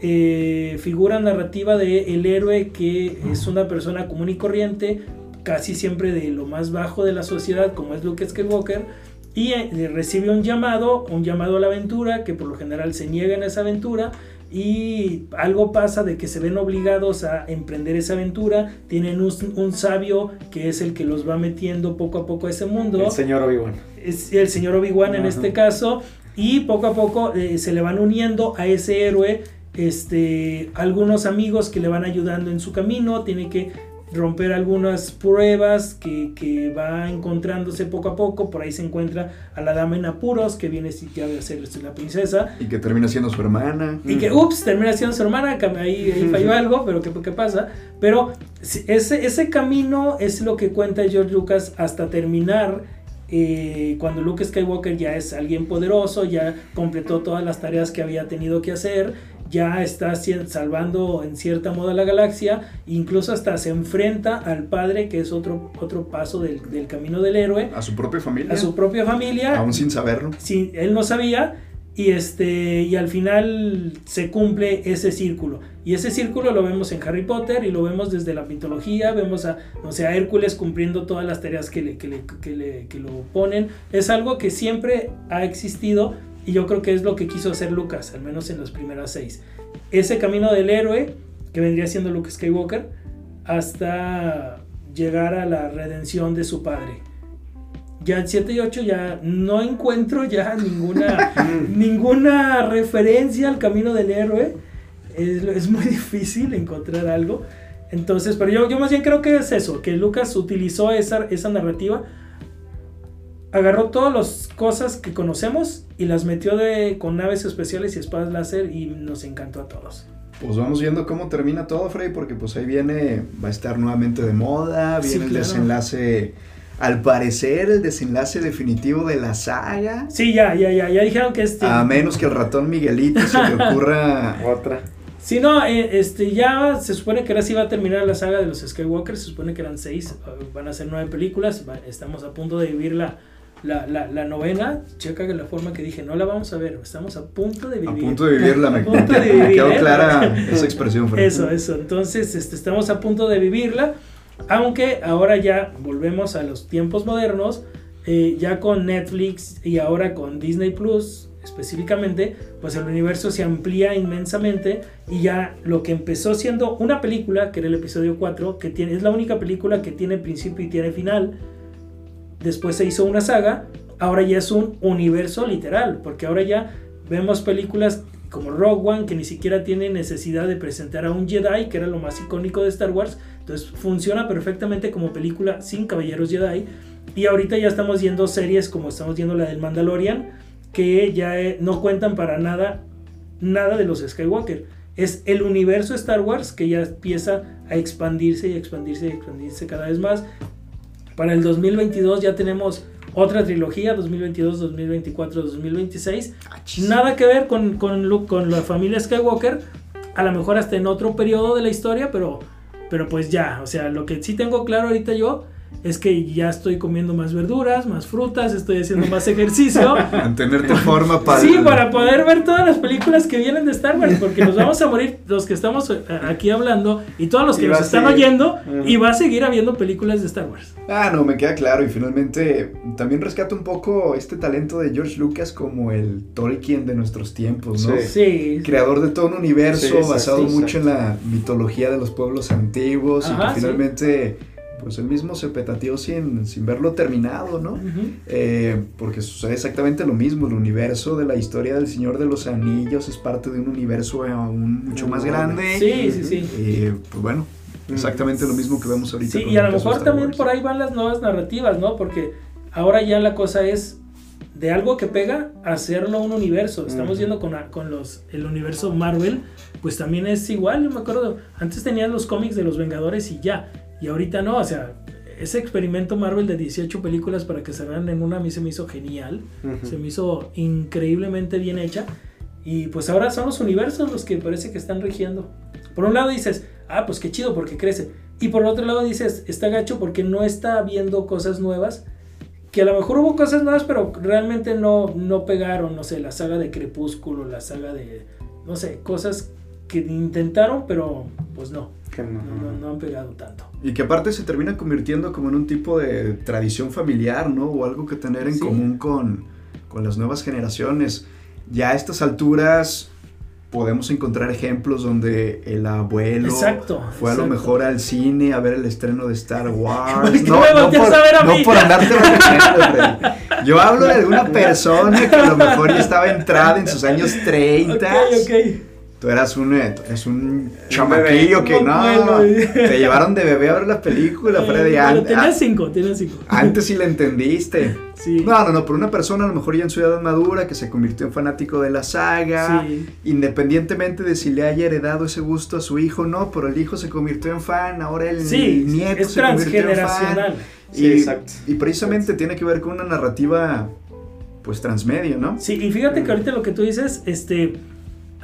eh, figura narrativa de el héroe que es una persona común y corriente, casi siempre de lo más bajo de la sociedad, como es Luke Skywalker, y eh, recibe un llamado, un llamado a la aventura, que por lo general se niega en esa aventura, y algo pasa de que se ven obligados a emprender esa aventura, tienen un, sabio que es el que los va metiendo poco a poco a ese mundo. El señor Obi-Wan. Es el señor Obi-Wan en este caso, y poco a poco eh, se le van uniendo a ese héroe este, algunos amigos que le van ayudando en su camino, tiene que romper algunas pruebas que, que, va encontrándose poco a poco. Por ahí se encuentra a la dama en apuros, que viene ya a ser este, la princesa. Y que termina siendo su hermana. Y que, ups, termina siendo su hermana, ahí, ahí falló *laughs* algo, pero ¿qué, ¿qué, pasa? Pero ese, ese camino es lo que cuenta George Lucas hasta terminar eh, cuando Luke Skywalker ya es alguien poderoso, ya completó todas las tareas que había tenido que hacer, ya está salvando en cierta modo a la galaxia, incluso hasta se enfrenta al padre, que es otro, otro paso del, camino del héroe. A su propia familia. A su propia familia. Aún sin saberlo. Sí, él no sabía. Y, este, y al final se cumple ese círculo. Y ese círculo lo vemos en Harry Potter y lo vemos desde la mitología. Vemos a, o sea, Hércules cumpliendo todas las tareas que, le, que, le, que, le, que lo ponen. Es algo que siempre ha existido y yo creo que es lo que quiso hacer Lucas, al menos en las primeras seis. Ese camino del héroe, que vendría siendo Luke Skywalker, hasta llegar a la redención de su padre ya en 7 y 8 ya no encuentro ya ninguna, *laughs* ninguna referencia al camino del héroe. Es, es, muy difícil encontrar algo. Entonces, pero yo, yo más bien creo que es eso, que Lucas utilizó esa, esa narrativa, agarró todas las cosas que conocemos y las metió de, con naves especiales y espadas láser y nos encantó a todos. Pues vamos viendo cómo termina todo, Frey, porque pues ahí viene, va a estar nuevamente de moda, viene el desenlace al parecer el desenlace definitivo de la saga. Sí, ya, ya, ya, ya dijeron que este... A menos que el ratón Miguelito se le *laughs* ocurra otra. Sí, no, eh, este, ya se supone que ahora sí va a terminar la saga de los Skywalker, se supone que eran seis, van a ser nueve películas, estamos a punto de vivir la, la, la, novena, checa que la forma que dije, no la vamos a ver, estamos a punto de vivir. A punto de vivirla, me, punto de vivir, *laughs* quedó clara *laughs* esa expresión. Eso, eso, entonces este, estamos a punto de vivirla. Aunque ahora ya volvemos a los tiempos modernos, eh, ya con Netflix y ahora con Disney Plus específicamente, pues el universo se amplía inmensamente y ya lo que empezó siendo una película, que era el episodio 4, que tiene, es la única película que tiene principio y tiene final, después se hizo una saga, ahora ya es un universo literal, porque ahora ya vemos películas como Rogue One, que ni siquiera tiene necesidad de presentar a un Jedi, que era lo más icónico de Star Wars, entonces funciona perfectamente como película sin Caballeros Jedi. Y ahorita ya estamos viendo series como estamos viendo la del Mandalorian, que ya eh, no cuentan para nada, nada de los Skywalker. Es el universo Star Wars que ya empieza a expandirse y expandirse y expandirse cada vez más. Para el 2022 ya tenemos otra trilogía, 2022, 2024, 2026. Nada que ver con, con, con la familia Skywalker. A lo mejor hasta en otro periodo de la historia, pero pero pues ya, o sea, lo que sí tengo claro ahorita yo es que ya estoy comiendo más verduras, más frutas, estoy haciendo más ejercicio. *laughs* Mantenerte en forma para... Sí, para poder ver todas las películas que vienen de Star Wars, porque nos vamos a morir los que estamos eh, aquí hablando y todos los que nos están seguir. oyendo, y va a seguir habiendo películas de Star Wars. Ah, no, me queda claro. Y finalmente también rescato un poco este talento de George Lucas como el Tolkien de nuestros tiempos, ¿no? Sí. Sí. Creador de todo un universo Sí, exacto, basado mucho en la mitología de los pueblos antiguos y que sí. Pues él mismo se petateó sin, sin verlo terminado, ¿no? Eh, porque sucede exactamente lo mismo, el universo de la historia del Señor de los Anillos es parte de un universo aún mucho más grande. Sí, sí, sí. Y pues bueno, exactamente lo mismo que vemos ahorita. Sí, con y a lo mejor también por ahí van las nuevas narrativas, ¿no? Porque ahora ya la cosa es de algo que pega hacerlo un universo. Estamos viendo con, con los el universo Marvel, pues también es igual. Yo me acuerdo, antes tenían los cómics de los Vengadores y ya, y ahorita no, o sea, ese experimento Marvel de 18 películas para que cerraran en una a mí se me hizo genial, se me hizo increíblemente bien hecha. Y pues ahora son los universos los que parece que están rigiendo. Por un lado dices, ah, pues qué chido porque crece. Y por otro lado dices, está gacho porque no está viendo cosas nuevas. Que a lo mejor hubo cosas nuevas, pero realmente no, no pegaron. No sé, la saga de Crepúsculo, la saga de. No sé, cosas que intentaron, pero pues no. Que no. No, no, no han pegado tanto. Y que aparte se termina convirtiendo como en un tipo de tradición familiar, ¿no? O algo que tener en Sí. común con, con las nuevas generaciones. Ya a estas alturas podemos encontrar ejemplos donde el abuelo Exacto, fue a lo mejor al cine a ver el estreno de Star *laughs* Wars. ¿Por qué me volteas por, a ver a no mí? por andarte. *laughs* Yo hablo de una *laughs* persona que a lo mejor ya estaba entrada en sus años 30. Ok, ok. Tú eras un, eh, eres un chamaquillo que no. abuelo. Te llevaron de bebé a ver la película, Freddy. Eh, bueno, tenía cinco, tenía cinco. antes sí la entendiste. Sí. No, no, no, pero una persona a lo mejor ya en su edad madura que se convirtió en fanático de la saga, Sí. independientemente de si le haya heredado ese gusto a su hijo o no, pero el hijo se convirtió en fan, ahora el Sí, nieto es se convirtió en fan. transgeneracional. Sí, y, exacto. y precisamente tiene que ver con una narrativa pues transmedia, ¿no? Sí, y fíjate que ahorita lo que tú dices, este,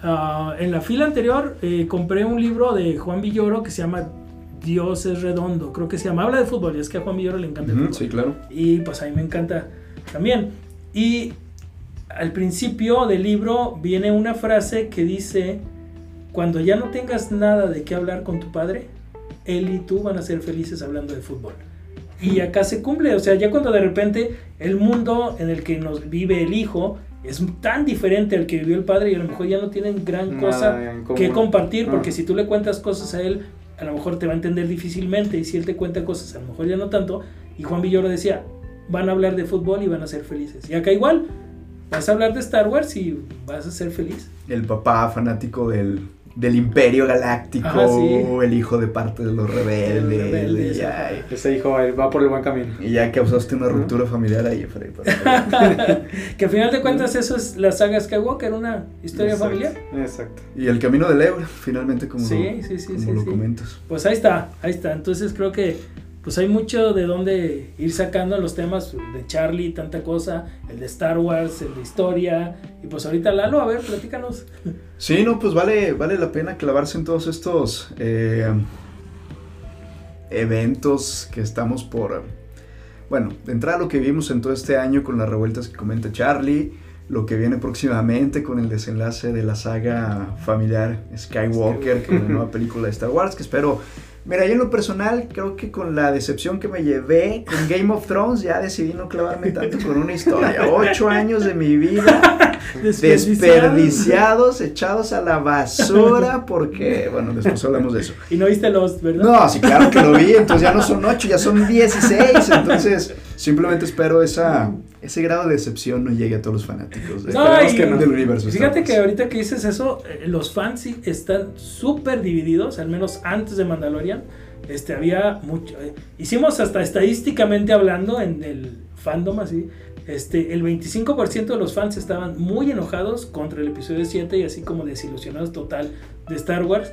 ah, en la fila anterior eh, compré un libro de Juan Villoro que se llama Dios es redondo, creo que se llama, habla de fútbol, y es que a Juan Villoro le encanta el fútbol. sí, claro. Y pues a mí me encanta también. Y al principio del libro viene una frase que dice, cuando ya no tengas nada de qué hablar con tu padre, él y tú van a ser felices hablando de fútbol. Y acá se cumple, o sea, ya cuando de repente el mundo en el que nos vive el hijo es tan diferente al que vivió el padre y a lo mejor ya no tienen gran Nada cosa que compartir, porque Ah. si tú le cuentas cosas a él, a lo mejor te va a entender difícilmente, y si él te cuenta cosas, a lo mejor ya no tanto. Y Juan Villoro decía, van a hablar de fútbol y van a ser felices. Y acá igual, vas a hablar de Star Wars y vas a ser feliz. El papá fanático del, del Imperio Galáctico, Ajá, sí. el hijo de parte de los rebeldes. Rebelde, ya, Ese hijo él va por el buen camino. y ya causaste una ruptura familiar ahí, Freddy. *laughs* que al final de cuentas eso es la saga Skywalker, una historia Exacto, familiar. Exacto. y el camino del héroe, finalmente, como Sí, lo, sí, sí, como sí, lo sí. comentas. Pues ahí está, ahí está. Entonces creo que pues hay mucho de dónde ir sacando los temas de Charlie, tanta cosa, el de Star Wars, el de historia. Y pues ahorita Lalo, a ver, platícanos. Sí, no, pues vale, vale la pena clavarse en todos estos eh, eventos que estamos por... Bueno, de entrada lo que vimos en todo este año con las revueltas que comenta Charlie, lo que viene próximamente con el desenlace de la saga familiar Skywalker, con la nueva película de Star Wars, que espero... Mira, yo en lo personal creo que con la decepción que me llevé con Game of Thrones ya decidí no clavarme tanto con una historia. *laughs* Ocho años de mi vida desperdiciados, echados a la basura, porque, bueno, después hablamos de eso. Y no viste Lost, ¿verdad? No, sí, claro que lo vi, entonces ya no son ocho, ya son 16, entonces simplemente espero esa, ese grado de decepción no llegue a todos los fanáticos de- No, y- que no. del universo. Star Fíjate Wars. que ahorita que dices eso, eh, los fans sí están súper divididos, al menos antes de Mandalorian. Este, había mucho. eh, hicimos hasta estadísticamente hablando en el fandom así. Este, el 25% de los fans estaban muy enojados contra el episodio 7 y así como desilusionados total de Star Wars.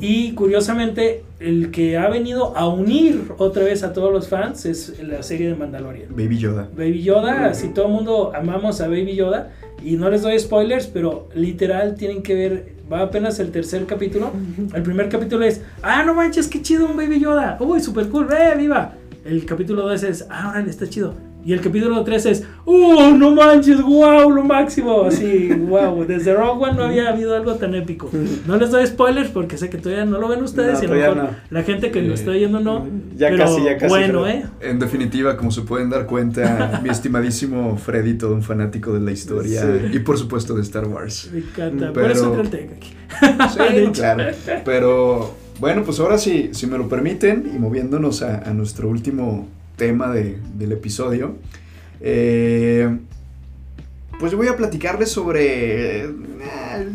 Y curiosamente, el que ha venido a unir otra vez a todos los fans es la serie de Mandalorian. Baby Yoda. Baby Yoda, así todo el mundo amamos a Baby Yoda. Y no les doy spoilers, pero literal tienen que ver. Va apenas el tercer capítulo. El primer capítulo es: Ah, no manches, qué chido un Baby Yoda. Uy, super cool, ¡eh, viva! El capítulo 2 es, ah, órale, está chido. Y el capítulo 3 es, ¡uh, no manches! ¡Wow! Lo máximo. Así, *laughs* wow. Desde Rogue One no había habido algo tan épico. No les doy spoilers porque sé que todavía no lo ven ustedes No, y a lo mejor no. la gente que lo está oyendo no. Ya pero casi, ya casi, Bueno, pero- ¿eh? En definitiva, como se pueden dar cuenta, *laughs* mi estimadísimo Freddy, todo un fanático de la historia Sí. y por supuesto de Star Wars. Me encanta. Por Pero- eso al Tec aquí. *laughs* Sí, claro. Pero bueno, pues ahora sí, si me lo permiten, y moviéndonos a, a nuestro último tema de- del episodio, eh, pues yo voy a platicarles sobre... eh,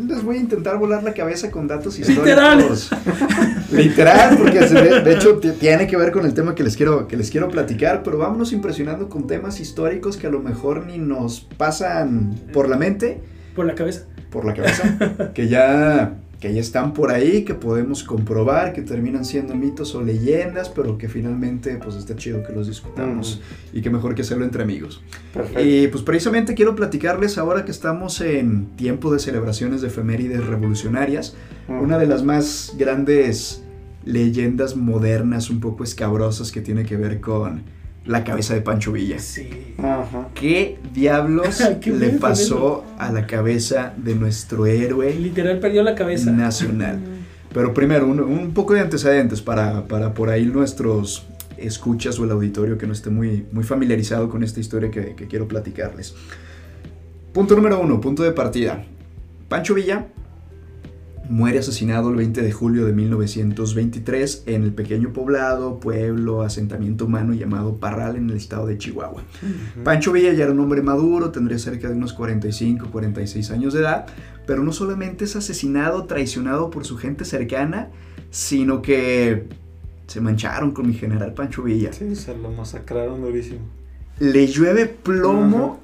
les voy a intentar volar la cabeza con datos históricos. *laughs* Literal, porque se ve- de hecho tiene que ver con el tema que les quiero que les quiero platicar, pero vámonos impresionando con temas históricos que a lo mejor ni nos pasan por la mente Por la cabeza. por la cabeza, *laughs* que ya, que ya están por ahí, que podemos comprobar que terminan siendo mitos o leyendas, pero que finalmente pues está chido que los discutamos y que mejor que hacerlo entre amigos. Perfecto. Y pues precisamente quiero platicarles ahora que estamos en tiempo de celebraciones de efemérides revolucionarias, una de las más grandes leyendas modernas, un poco escabrosas que tiene que ver con la cabeza de Pancho Villa. Sí. Ajá. ¿Qué diablos *laughs* ¿Qué le pasó a la cabeza de nuestro héroe Literal perdió la cabeza. nacional? Pero primero, un, un poco de antecedentes para, para por ahí nuestros escuchas o el auditorio que no esté muy, muy familiarizado con esta historia que, que quiero platicarles. Punto número uno, punto de partida. Pancho Villa muere asesinado el 20 de julio de 1923 en el pequeño poblado, pueblo, asentamiento humano llamado Parral en el estado de Chihuahua. Pancho Villa ya era un hombre maduro, tendría cerca de unos 45, 46 años de edad, pero no solamente es asesinado, traicionado por su gente cercana, sino que se mancharon con mi general Pancho Villa. Sí, se lo masacraron durísimo. Le llueve plomo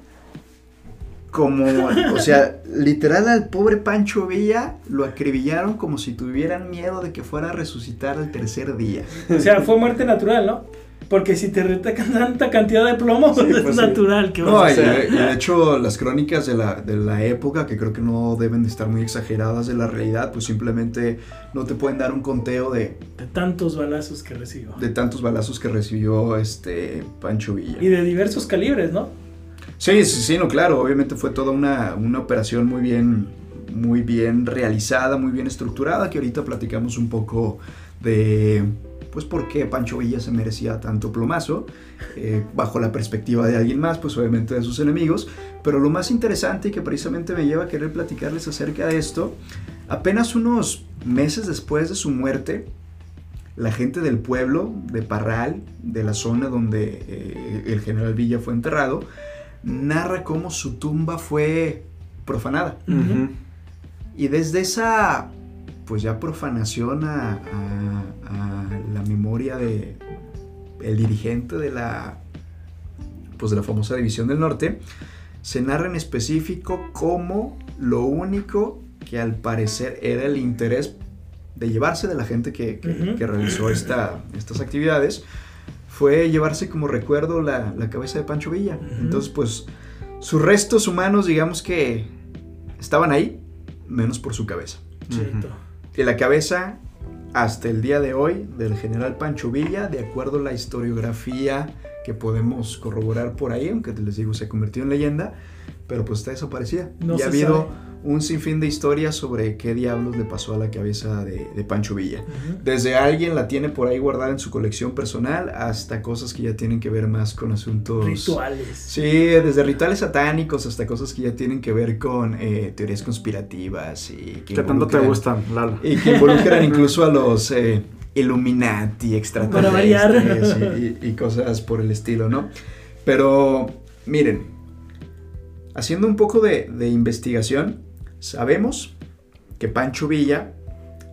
como, o sea, literal al pobre Pancho Villa lo acribillaron como si tuvieran miedo de que fuera a resucitar al tercer día. O sea, fue muerte natural, ¿no? Porque si te retacan *laughs* tanta cantidad de plomo, Sí, es pues sí. natural que No, vas a y, de hecho las crónicas de la, de la época, que creo que no deben de estar muy exageradas de la realidad, pues simplemente no te pueden dar un conteo de, De tantos balazos que recibió. de tantos balazos que recibió este Pancho Villa. Y de diversos calibres, ¿no? Sí, sí, sí, no, claro, obviamente fue toda una, una operación muy bien, muy bien realizada, muy bien estructurada, que ahorita platicamos un poco de, pues, por qué Pancho Villa se merecía tanto plomazo, eh, bajo la perspectiva de alguien más, pues, obviamente de sus enemigos, pero lo más interesante y que precisamente me lleva a querer platicarles acerca de esto, apenas unos meses después de su muerte, la gente del pueblo, de Parral, de la zona donde eh, el general Villa fue enterrado, narra cómo su tumba fue profanada. Y desde esa, pues ya profanación a, a- a la memoria de el dirigente de la, pues de la famosa División del Norte, se narra en específico como lo único que al parecer era el interés de llevarse de la gente que, que realizó esta, estas actividades fue llevarse como recuerdo la, la cabeza de Pancho Villa. Ujú. Entonces, pues sus restos humanos, digamos que estaban ahí, menos por su cabeza. Chito. Y la cabeza, hasta el día de hoy, del general Pancho Villa, de acuerdo a la historiografía que podemos corroborar por ahí, aunque les digo, se ha convertido en leyenda, pero pues está desaparecida. No y ha habido sabe. Un sinfín de historias sobre qué diablos le pasó a la cabeza de, de Pancho Villa. Desde alguien la tiene por ahí guardada en su colección personal hasta cosas que ya tienen que ver más con asuntos... Rituales. Sí, desde rituales satánicos hasta cosas que ya tienen que ver con eh, teorías conspirativas y que ¿Qué tanto te gustan, Lalo? Y que involucran incluso a los eh, Illuminati Para variar. extraterrestres y, y cosas por el estilo, ¿no? Pero miren, haciendo un poco de, de investigación, sabemos que Pancho Villa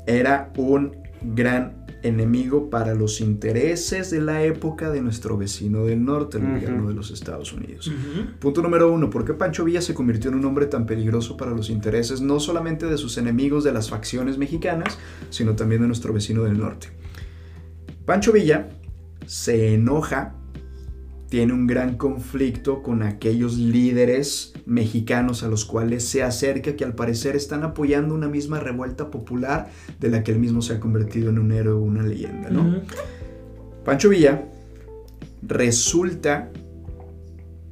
era un gran enemigo para los intereses de la época de nuestro vecino del norte, el gobierno de los Estados Unidos. Punto número uno, ¿por qué Pancho Villa se convirtió en un hombre tan peligroso para los intereses no solamente de sus enemigos de las facciones mexicanas, sino también de nuestro vecino del norte? Pancho Villa se enoja, tiene un gran conflicto con aquellos líderes mexicanos a los cuales se acerca que al parecer están apoyando una misma revuelta popular de la que él mismo se ha convertido en un héroe o una leyenda, ¿no? Pancho Villa resulta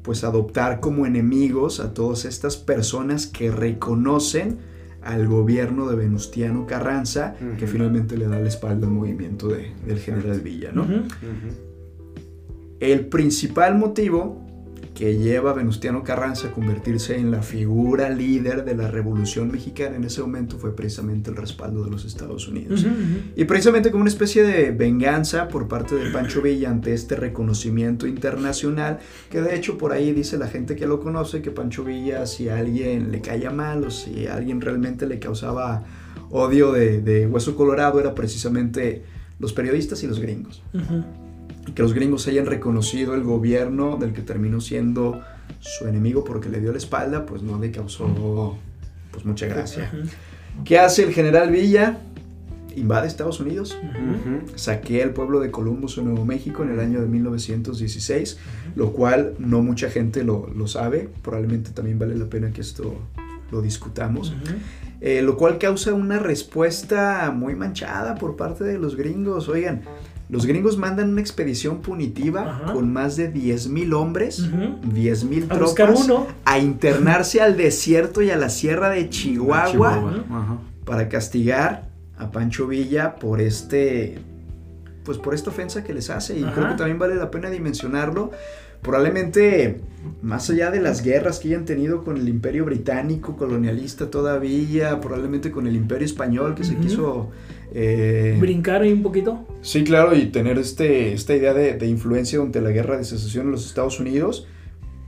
pues adoptar como enemigos a todas estas personas que reconocen al gobierno de Venustiano Carranza, que finalmente le da la espalda al movimiento de- del general Villa, ¿no? El principal motivo que lleva a Venustiano Carranza a convertirse en la figura líder de la Revolución Mexicana en ese momento fue precisamente el respaldo de los Estados Unidos. Y precisamente como una especie de venganza por parte de Pancho Villa ante este reconocimiento internacional, que de hecho por ahí dice la gente que lo conoce que Pancho Villa si a alguien le caía mal o si a alguien realmente le causaba odio de, de hueso colorado era precisamente los periodistas y los gringos. Ujú. Y que los gringos hayan reconocido el gobierno del que terminó siendo su enemigo porque le dio la espalda, pues no le causó pues mucha gracia. ¿Qué hace el general Villa? Invade Estados Unidos, saquea el pueblo de Columbus en Nuevo México en el año de 1916, lo cual no mucha gente lo, lo sabe, probablemente también vale la pena que esto lo discutamos. Eh, lo cual causa una respuesta muy manchada por parte de los gringos. Oigan, los gringos mandan una expedición punitiva Ajá. con más de 10.000 hombres, Ujú. 10.000 A buscar tropas, uno. a internarse al desierto y a la sierra de Chihuahua Chihuahua. Ajá. para castigar a Pancho Villa por este pues por esta ofensa que les hace y Ajá. creo que también vale la pena dimensionarlo probablemente más allá de las guerras que hayan tenido con el imperio británico colonialista todavía probablemente con el imperio español que se quiso eh, Brincar ahí un poquito. Sí, claro, y tener este, esta idea de, de influencia durante la guerra de secesión en los Estados Unidos,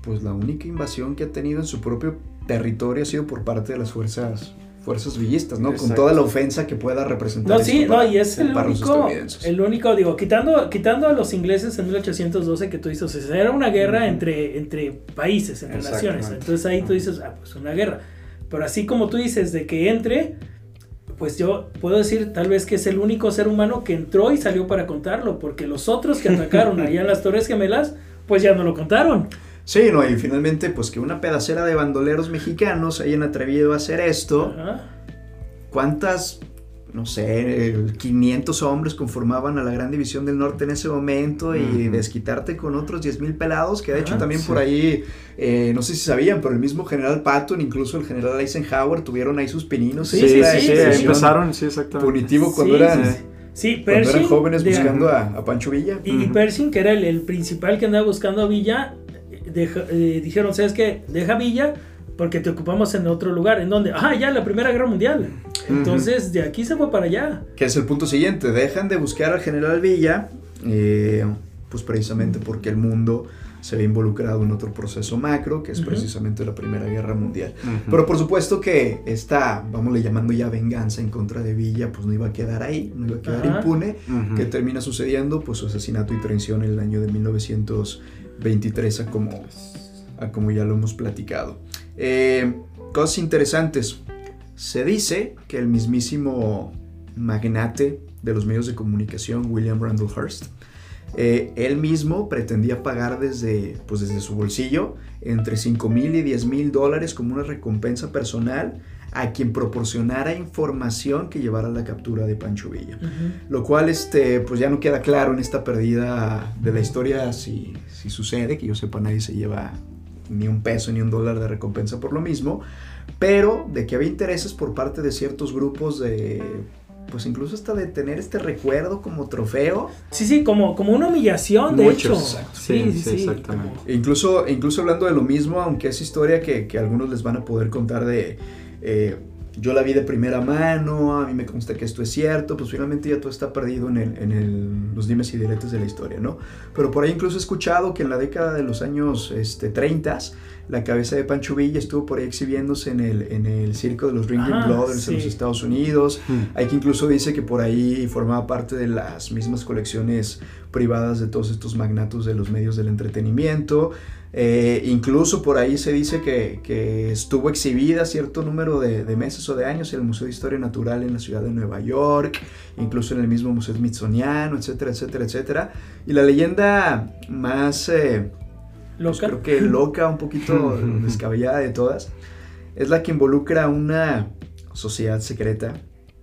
pues la única invasión que ha tenido en su propio territorio ha sido por parte de las fuerzas fuerzas villistas, ¿no? Con Exacto. toda la ofensa que pueda representar. No, sí, esto no, para- y es el para los único, estadounidenses. el único, digo, quitando, quitando a los ingleses en 1812 que tú dices, o sea, era una guerra entre, entre países, entre naciones. Entonces ahí tú dices, ah, pues una guerra. Pero así como tú dices, de que entre, pues yo puedo decir tal vez que es el único ser humano que entró y salió para contarlo, porque los otros que atacaron *laughs* allá en las Torres Gemelas, pues ya no lo contaron. Sí, no, y finalmente, pues que una pedacera de bandoleros mexicanos hayan atrevido a hacer esto. Ajá. ¿Cuántas, no sé, 500 hombres conformaban a la Gran División del Norte en ese momento y desquitarte con otros 10.000 pelados? Que de hecho también sí. por ahí, eh, no sé si sabían, pero el mismo general Patton, incluso el general Eisenhower, tuvieron ahí sus pininos. Sí, Sí, sí, empezaron, sí, exactamente. Punitivo cuando Sí, eran, sí, Sí, cuando eran Pershing, jóvenes de- buscando a, a Pancho Villa. Y, y Ujú. Pershing, que era el, el principal que andaba buscando a Villa, deja- eh, dijeron, ¿sabes qué? Deja Villa porque te ocupamos en otro lugar. ¿En donde Ah, ya, la Primera Guerra Mundial. Entonces, de aquí se fue para allá. Que es el punto siguiente, dejan de buscar al general Villa, eh, pues precisamente porque el mundo se ve involucrado en otro proceso macro, que es precisamente la Primera Guerra Mundial. Pero por supuesto que esta, vamos llamando ya venganza en contra de Villa, pues no iba a quedar ahí, no iba a quedar impune. Que termina sucediendo? Pues su asesinato y traición en el año de 1923, a como, a como ya lo hemos platicado. Eh, cosas interesantes. Se dice que el mismísimo magnate de los medios de comunicación, William Randall Hearst, eh, él mismo pretendía pagar desde, pues desde su bolsillo entre 5 mil y 10 mil dólares como una recompensa personal a quien proporcionara información que llevara a la captura de Pancho Villa. Lo cual, este, pues ya no queda claro en esta pérdida de la historia si, si sucede, que yo sepa nadie se lleva ni un peso ni un dólar de recompensa por lo mismo, pero de que había intereses por parte de ciertos grupos de, pues incluso hasta de tener este recuerdo como trofeo, Sí, sí, como, como una humillación, de Muchos, hecho. exacto. Sí, sí, exactamente. como- incluso, incluso hablando de lo mismo, aunque es historia que, que algunos les van a poder contar de... eh, yo la vi de primera mano, a mí me consta que esto es cierto, pues finalmente ya todo está perdido en, el, en el- los dimes y diretes de la historia, ¿no? Pero por ahí incluso he escuchado que en la década de los años este, 30, la cabeza de Pancho Villa estuvo por ahí exhibiéndose en el, en el circo de los Ringling Ah, Brothers en los sí. Estados Unidos. Ujú. Hay que incluso dice que por ahí formaba parte de las mismas colecciones privadas de todos estos magnatos de los medios del entretenimiento. Eh, incluso por ahí se dice que, que estuvo exhibida cierto número de, de meses o de años en el Museo de Historia Natural en la ciudad de Nueva York, incluso en el mismo Museo Smithsoniano, etcétera, etcétera, etcétera. Y la leyenda más... eh, pues Loca. creo que loca, un poquito *laughs* descabellada de todas, es la que involucra a una sociedad secreta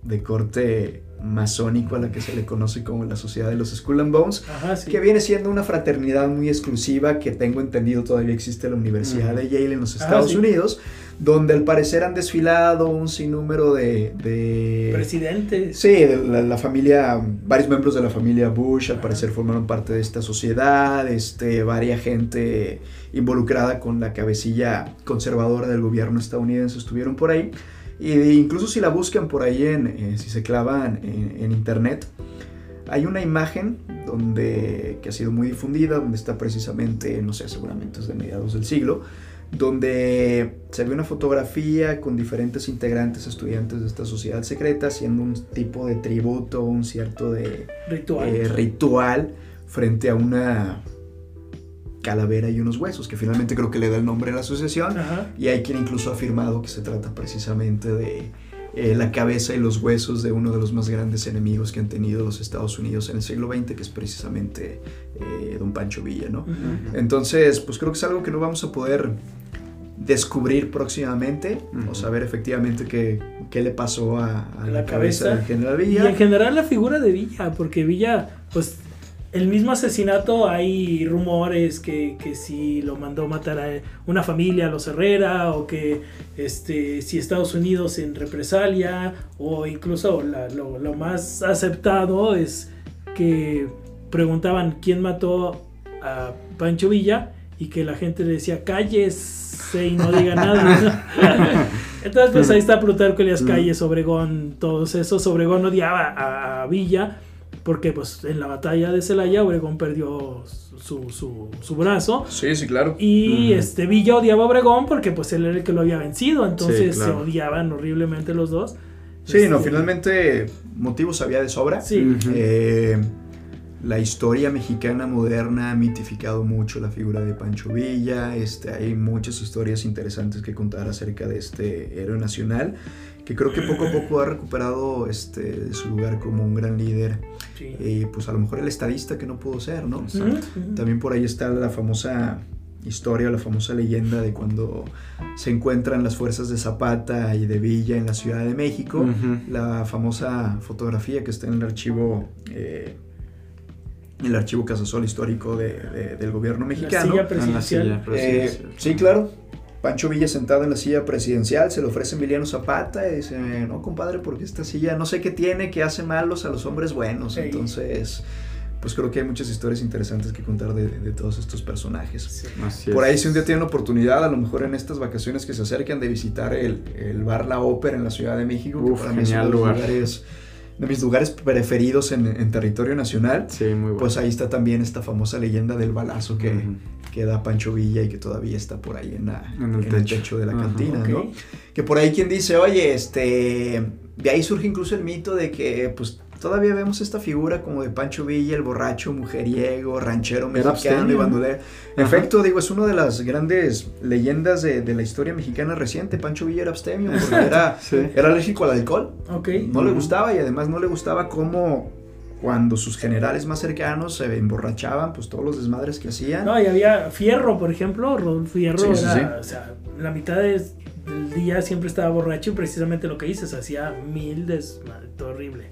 de corte masónico a la que se le conoce como la Sociedad de los Skull and Bones, Ajá, sí. que viene siendo una fraternidad muy exclusiva que tengo entendido todavía existe en la Universidad de Yale en los Ah, Estados sí. Unidos, donde al parecer han desfilado un sinnúmero de... de Presidentes. Sí, de la, la familia, varios miembros de la familia Bush al parecer formaron parte de esta sociedad, este, varia gente involucrada con la cabecilla conservadora del gobierno estadounidense estuvieron por ahí. Incluso si la buscan por ahí, en, eh, si se clavan en, en internet, hay una imagen donde, que ha sido muy difundida, donde está precisamente, no sé, seguramente es de mediados del siglo, donde se ve una fotografía con diferentes integrantes, estudiantes de esta sociedad secreta, haciendo un tipo de tributo, un cierto de Ritual. eh, ritual frente a una calavera y unos huesos, que finalmente creo que le da el nombre a la asociación. Ajá. Y hay quien incluso ha afirmado que se trata precisamente de eh, la cabeza y los huesos de uno de los más grandes enemigos que han tenido los Estados Unidos en el siglo XX, que es precisamente eh, Don Pancho Villa, ¿no? Entonces, pues creo que es algo que no vamos a poder descubrir próximamente o saber efectivamente qué, qué le pasó a, a La la, cabeza, cabeza. del general Y Villa. en general la figura de Villa, porque Villa, pues el mismo asesinato hay rumores que, que si lo mandó matar a una familia, a los Herrera, o que este, si Estados Unidos en represalia, o incluso la- lo, lo más aceptado es que preguntaban quién mató a Pancho Villa y que la gente le decía cállese y no diga nada. *laughs* Entonces, pues ahí está Plutarco Elias Calles, Obregón, todos esos. Obregón odiaba a, a Villa porque, pues, en la batalla de Celaya, Obregón perdió su, su, su brazo. Sí, sí, claro. Y este Villa odiaba a Obregón porque, pues, él era el que lo había vencido. Entonces, claro. se odiaban horriblemente los dos. Sí, no, Este, finalmente motivos había de sobra. Sí. Eh, la historia mexicana moderna ha mitificado mucho la figura de Pancho Villa. Este, hay muchas historias interesantes que contar acerca de este héroe nacional, que creo que poco a poco ha recuperado este, su lugar como un gran líder. Sí. Y pues a lo mejor el estadista que no pudo ser, ¿no? También por ahí está la famosa historia, la famosa leyenda de cuando se encuentran las fuerzas de Zapata y de Villa en la Ciudad de México. La famosa fotografía que está en el archivo, eh, el archivo Casasol histórico de- de- del gobierno La mexicano. silla la presidencial. silla Eh, presidencial. sí, claro. Pancho Villa sentado en la silla presidencial, se le ofrece Emiliano Zapata y dice, no compadre, porque esta silla no sé qué tiene, que hace malos a los hombres buenos. Sí. Entonces, pues creo que hay muchas historias interesantes que contar de, de todos estos personajes. Sí. Por ahí si un día tienen oportunidad, a lo mejor en estas vacaciones que se acercan, de visitar el, el bar La Ópera en la Ciudad de México, Uf, que para mí es uno genial de, los lugar. lugares, de mis lugares preferidos en, en territorio nacional. Sí, muy bueno. Pues ahí está también esta famosa leyenda del balazo que. Que da Pancho Villa y que todavía está por ahí en, la- En el en el techo. de la Ajá. cantina. ¿no? Que por ahí quien dice, oye, este, de ahí surge incluso el mito de que, pues, todavía vemos esta figura como de Pancho Villa, el borracho, mujeriego, ranchero mexicano y bandolero. En efecto, digo, es una de las grandes leyendas de, de la historia mexicana reciente. Pancho Villa era abstemio porque era, Sí. era alérgico al alcohol. Ok. No le gustaba y además no le gustaba cómo cuando sus generales más cercanos se emborrachaban, pues todos los desmadres que hacían. No, y había Fierro, por ejemplo. Rodolfo Fierro Sí, sí, era, o sea, la mitad de- del día siempre estaba borracho y precisamente lo que dices, hacía mil desmadre, horrible.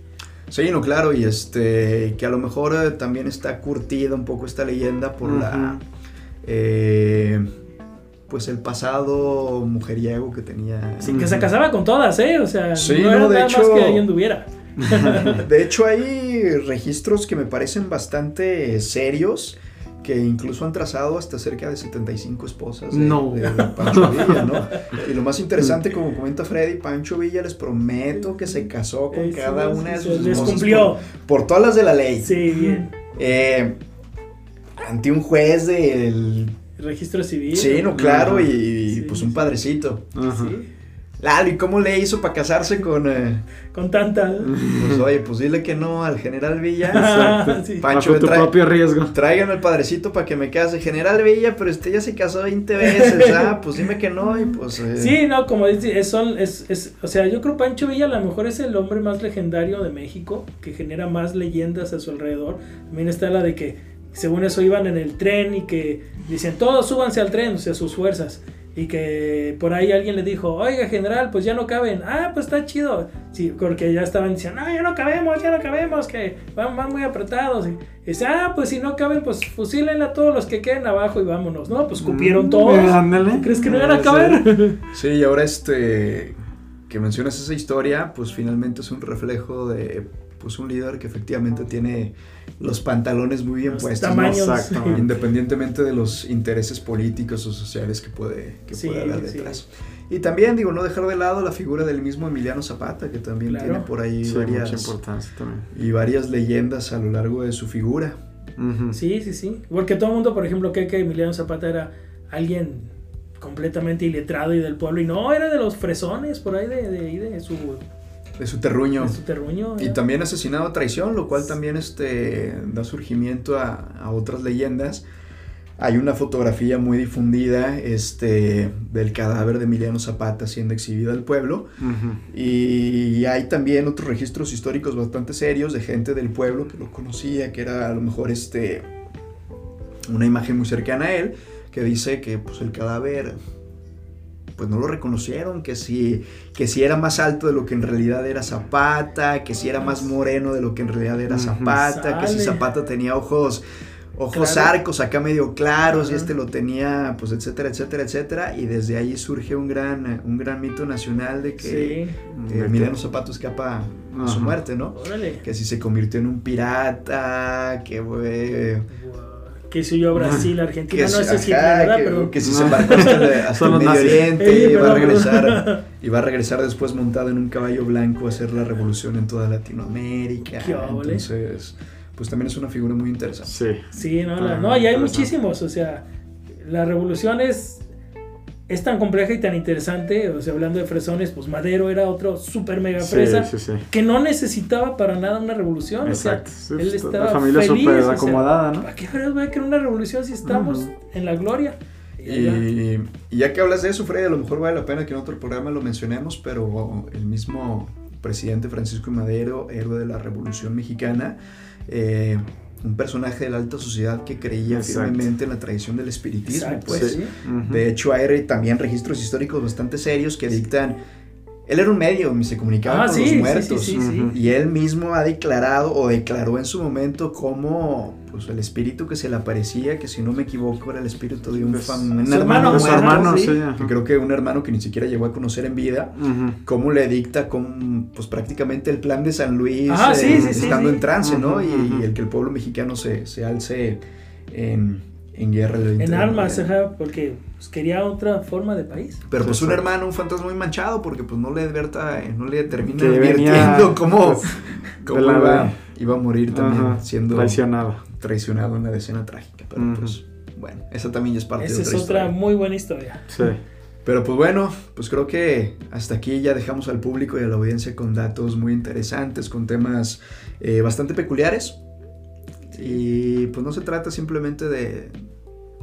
Sí, no, claro, y este, que a lo mejor eh, también está curtida un poco esta leyenda por la, eh, pues el pasado mujeriego que tenía. Sí, que se casaba con todas, ¿eh? O sea, Sí, no era no, de nada más que ahí anduviera. *laughs* De hecho, hay registros que me parecen bastante serios, que incluso han trazado hasta cerca de 75 esposas de, No. de Pancho *laughs* Villa, ¿no? Y lo más interesante, como comenta Freddy, Pancho Villa, les prometo que se casó con cada una de sus les esposas cumplió. Por, por todas las de la ley. Sí, bien. Eh, ante un juez del... Registro civil. Sí, no, claro, y, Sí, pues un padrecito. Ajá. Sí, Lalo, ¿y cómo le hizo para casarse con... eh, Con tanta. pues oye, pues dile que no al general Villa. *laughs* Sí. Pancho, Bajo tu trae- propio riesgo. Traigan al padrecito para que me case. General Villa, pero usted ya se casó 20 veces. *laughs* Ah, pues dime que no. Y pues. eh, Sí, no, como dice, es, son, es, es, o sea, yo creo Pancho Villa a lo mejor es el hombre más legendario de México, que genera más leyendas a su alrededor. También está la de que, según eso, iban en el tren y que dicen, todos súbanse al tren, o sea, sus fuerzas. Y que por ahí alguien le dijo, oiga general, pues ya no caben. Ah, pues está chido. Sí, porque ya estaban diciendo, no, ya no cabemos, ya no cabemos, que van, van muy apretados. Y dice, ah, pues si no caben, pues fusílenla a todos los que queden abajo y vámonos, ¿no? Pues cupieron Mm, todos. ándale. ¿Crees que no iban a Sí. caber? *laughs* Sí, y ahora este que mencionas esa historia, pues finalmente es un reflejo de pues un líder que efectivamente tiene los pantalones muy bien Los puestos, ¿no? tamaños. Exactamente. *laughs* independientemente de los intereses políticos o sociales que puede, que Sí, puede haber sí. detrás. Y también, digo, no dejar de lado la figura del mismo Emiliano Zapata, que también Claro. tiene por ahí Sí, mucha varias, importancia también. y varias leyendas a lo largo de su figura. Sí, sí, sí. Porque todo el mundo, por ejemplo, cree que Emiliano Zapata era alguien completamente iletrado y del pueblo. Y no, era de los fresones por ahí de, de, ahí de su, De su terruño. de su terruño. Y también asesinado a traición, lo cual también este, da surgimiento a, a otras leyendas. Hay una fotografía muy difundida este, del cadáver de Emiliano Zapata siendo exhibido al pueblo. Y hay también otros registros históricos bastante serios de gente del pueblo que lo conocía, que era a lo mejor este, una imagen muy cercana a él, que dice que pues, el cadáver pues no lo reconocieron, que si, que si era más alto de lo que en realidad era Zapata, que si era más moreno de lo que en realidad era. Zapata, que si. Zapata tenía ojos ojos Claro. arcos acá medio claros y este lo tenía pues etcétera etcétera etcétera y desde ahí surge un gran un gran mito nacional de que Sí, que Emiliano Zapata escapa a su muerte, ¿no? órale. Que si se convirtió en un pirata, que fue... Que se huyó a Brasil, Argentina, Que, no sé si ajá, ¿verdad? que- si No. se embarcó hasta, *laughs* el- hasta Medio. Oriente Ey, y va a regresar *laughs* y va a regresar después montado en un caballo blanco a hacer la revolución en toda Latinoamérica. Qué. Entonces, pues también es una figura muy interesante. Sí. Sí, no, la- Ah, no, y hay muchísimos, o sea, la revolución es, es tan compleja y tan interesante, o sea, hablando de fresones, pues Madero era otro super mega fresa sí, sí. que no necesitaba para nada una revolución, Exacto. o sea, él pues, estaba la familia feliz, súper o sea, acomodada, ¿no? ¿Para qué voy a querer una revolución si estamos en la gloria? Y. Y, ya que hablas de eso, Freddy, a lo mejor vale la pena que en otro programa lo mencionemos, pero el mismo presidente Francisco. Madero, héroe de la Revolución Mexicana, eh, un personaje de la alta sociedad que creía Exacto. firmemente en la tradición del espiritismo, Exacto, pues. sí. De hecho, hay también registros históricos bastante serios que dictan. Él era un medio, se comunicaba Ah, con sí, los muertos. sí, sí, sí. Ujú. Y él mismo ha declarado o declaró en su momento como pues, el espíritu que se le aparecía, que si no me equivoco era el espíritu de un, Pues, fam- un su hermano, hermano, Bueno, sí. que creo que un hermano que ni siquiera llegó a conocer en vida, cómo le dicta con, pues prácticamente el plan de San Luis, Ah, eh, sí, sí, estando sí. en trance, ¿no? Y el que el pueblo mexicano se, se alce en, en guerra. el 20 En armas, ajá, porque pues, quería otra forma de país. Pero pues un hermano, un fantasma muy manchado, porque pues no le advierta, eh, no le termina advirtiendo *laughs* cómo, pues, cómo la- iba, iba a morir también Ajá, siendo Traicionado. traicionado en la escena trágica. Pero pues bueno, esa también ya es parte Esa de es otra otra historia. muy buena historia. Sí. Pero pues bueno, pues creo que hasta aquí ya dejamos al público y a la audiencia con datos muy interesantes, con temas eh, bastante peculiares. Y pues no se trata simplemente de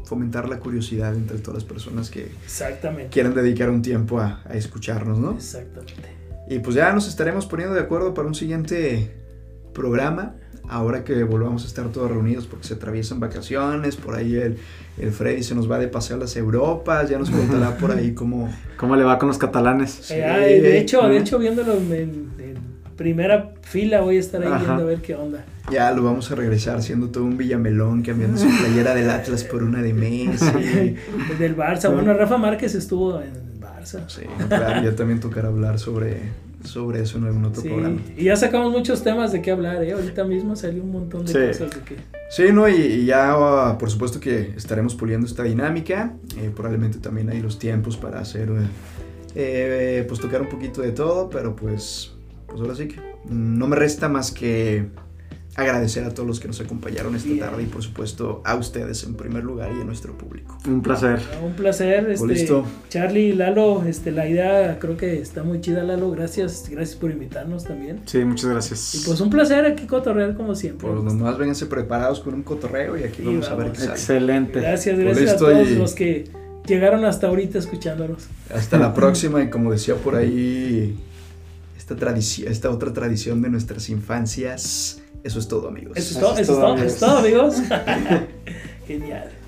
fomentar la curiosidad entre todas las personas que Exactamente. quieran dedicar un tiempo a, a escucharnos, ¿no? Exactamente. Y pues ya nos estaremos poniendo de acuerdo para un siguiente programa. Ahora que volvamos a estar todos reunidos porque se atraviesan vacaciones, por ahí el, el Freddy se nos va de paseo a las Europas, ya nos contará por ahí *laughs* cómo... ¿Cómo le va con los catalanes? Sí. Eh, ay, de hecho, de hecho, viéndolo en, en primera fila voy a estar ahí Ajá. viendo a ver qué onda. Ya lo vamos a regresar siendo todo un villamelón, cambiando su playera del Atlas por una de Messi. *laughs* Del Barça. Bueno, Rafa Márquez estuvo en Barça. Sí, claro, ya también tocará hablar sobre, sobre eso en algún otro Sí, programa. y ya sacamos muchos temas de qué hablar, ¿eh? Ahorita mismo salió un montón de Sí. cosas de que... Sí, ¿no? Y, y ya ah, por supuesto que estaremos puliendo esta dinámica. eh, probablemente también hay los tiempos para hacer, eh, eh, pues tocar un poquito de todo, pero pues, pues ahora sí que no me resta más que agradecer a todos los que nos acompañaron esta Bien. tarde y por supuesto a ustedes en primer lugar y a nuestro público. Un placer. Un placer, este, listo. Charlie, Lalo, este, la idea creo que está muy chida, Lalo, gracias, gracias por invitarnos también. Sí, muchas gracias. Y pues un placer aquí cotorreal como siempre. Pues nomás vénganse preparados con un cotorreo y aquí Y vamos a ver qué sale. Excelente. Gracias, gracias a todos y- los que llegaron hasta ahorita escuchándonos. Hasta la próxima y como decía por ahí, esta, tradición, esta otra tradición de nuestras infancias. Eso es todo amigos. Eso es todo, eso es todo, amigos. *laughs* Genial.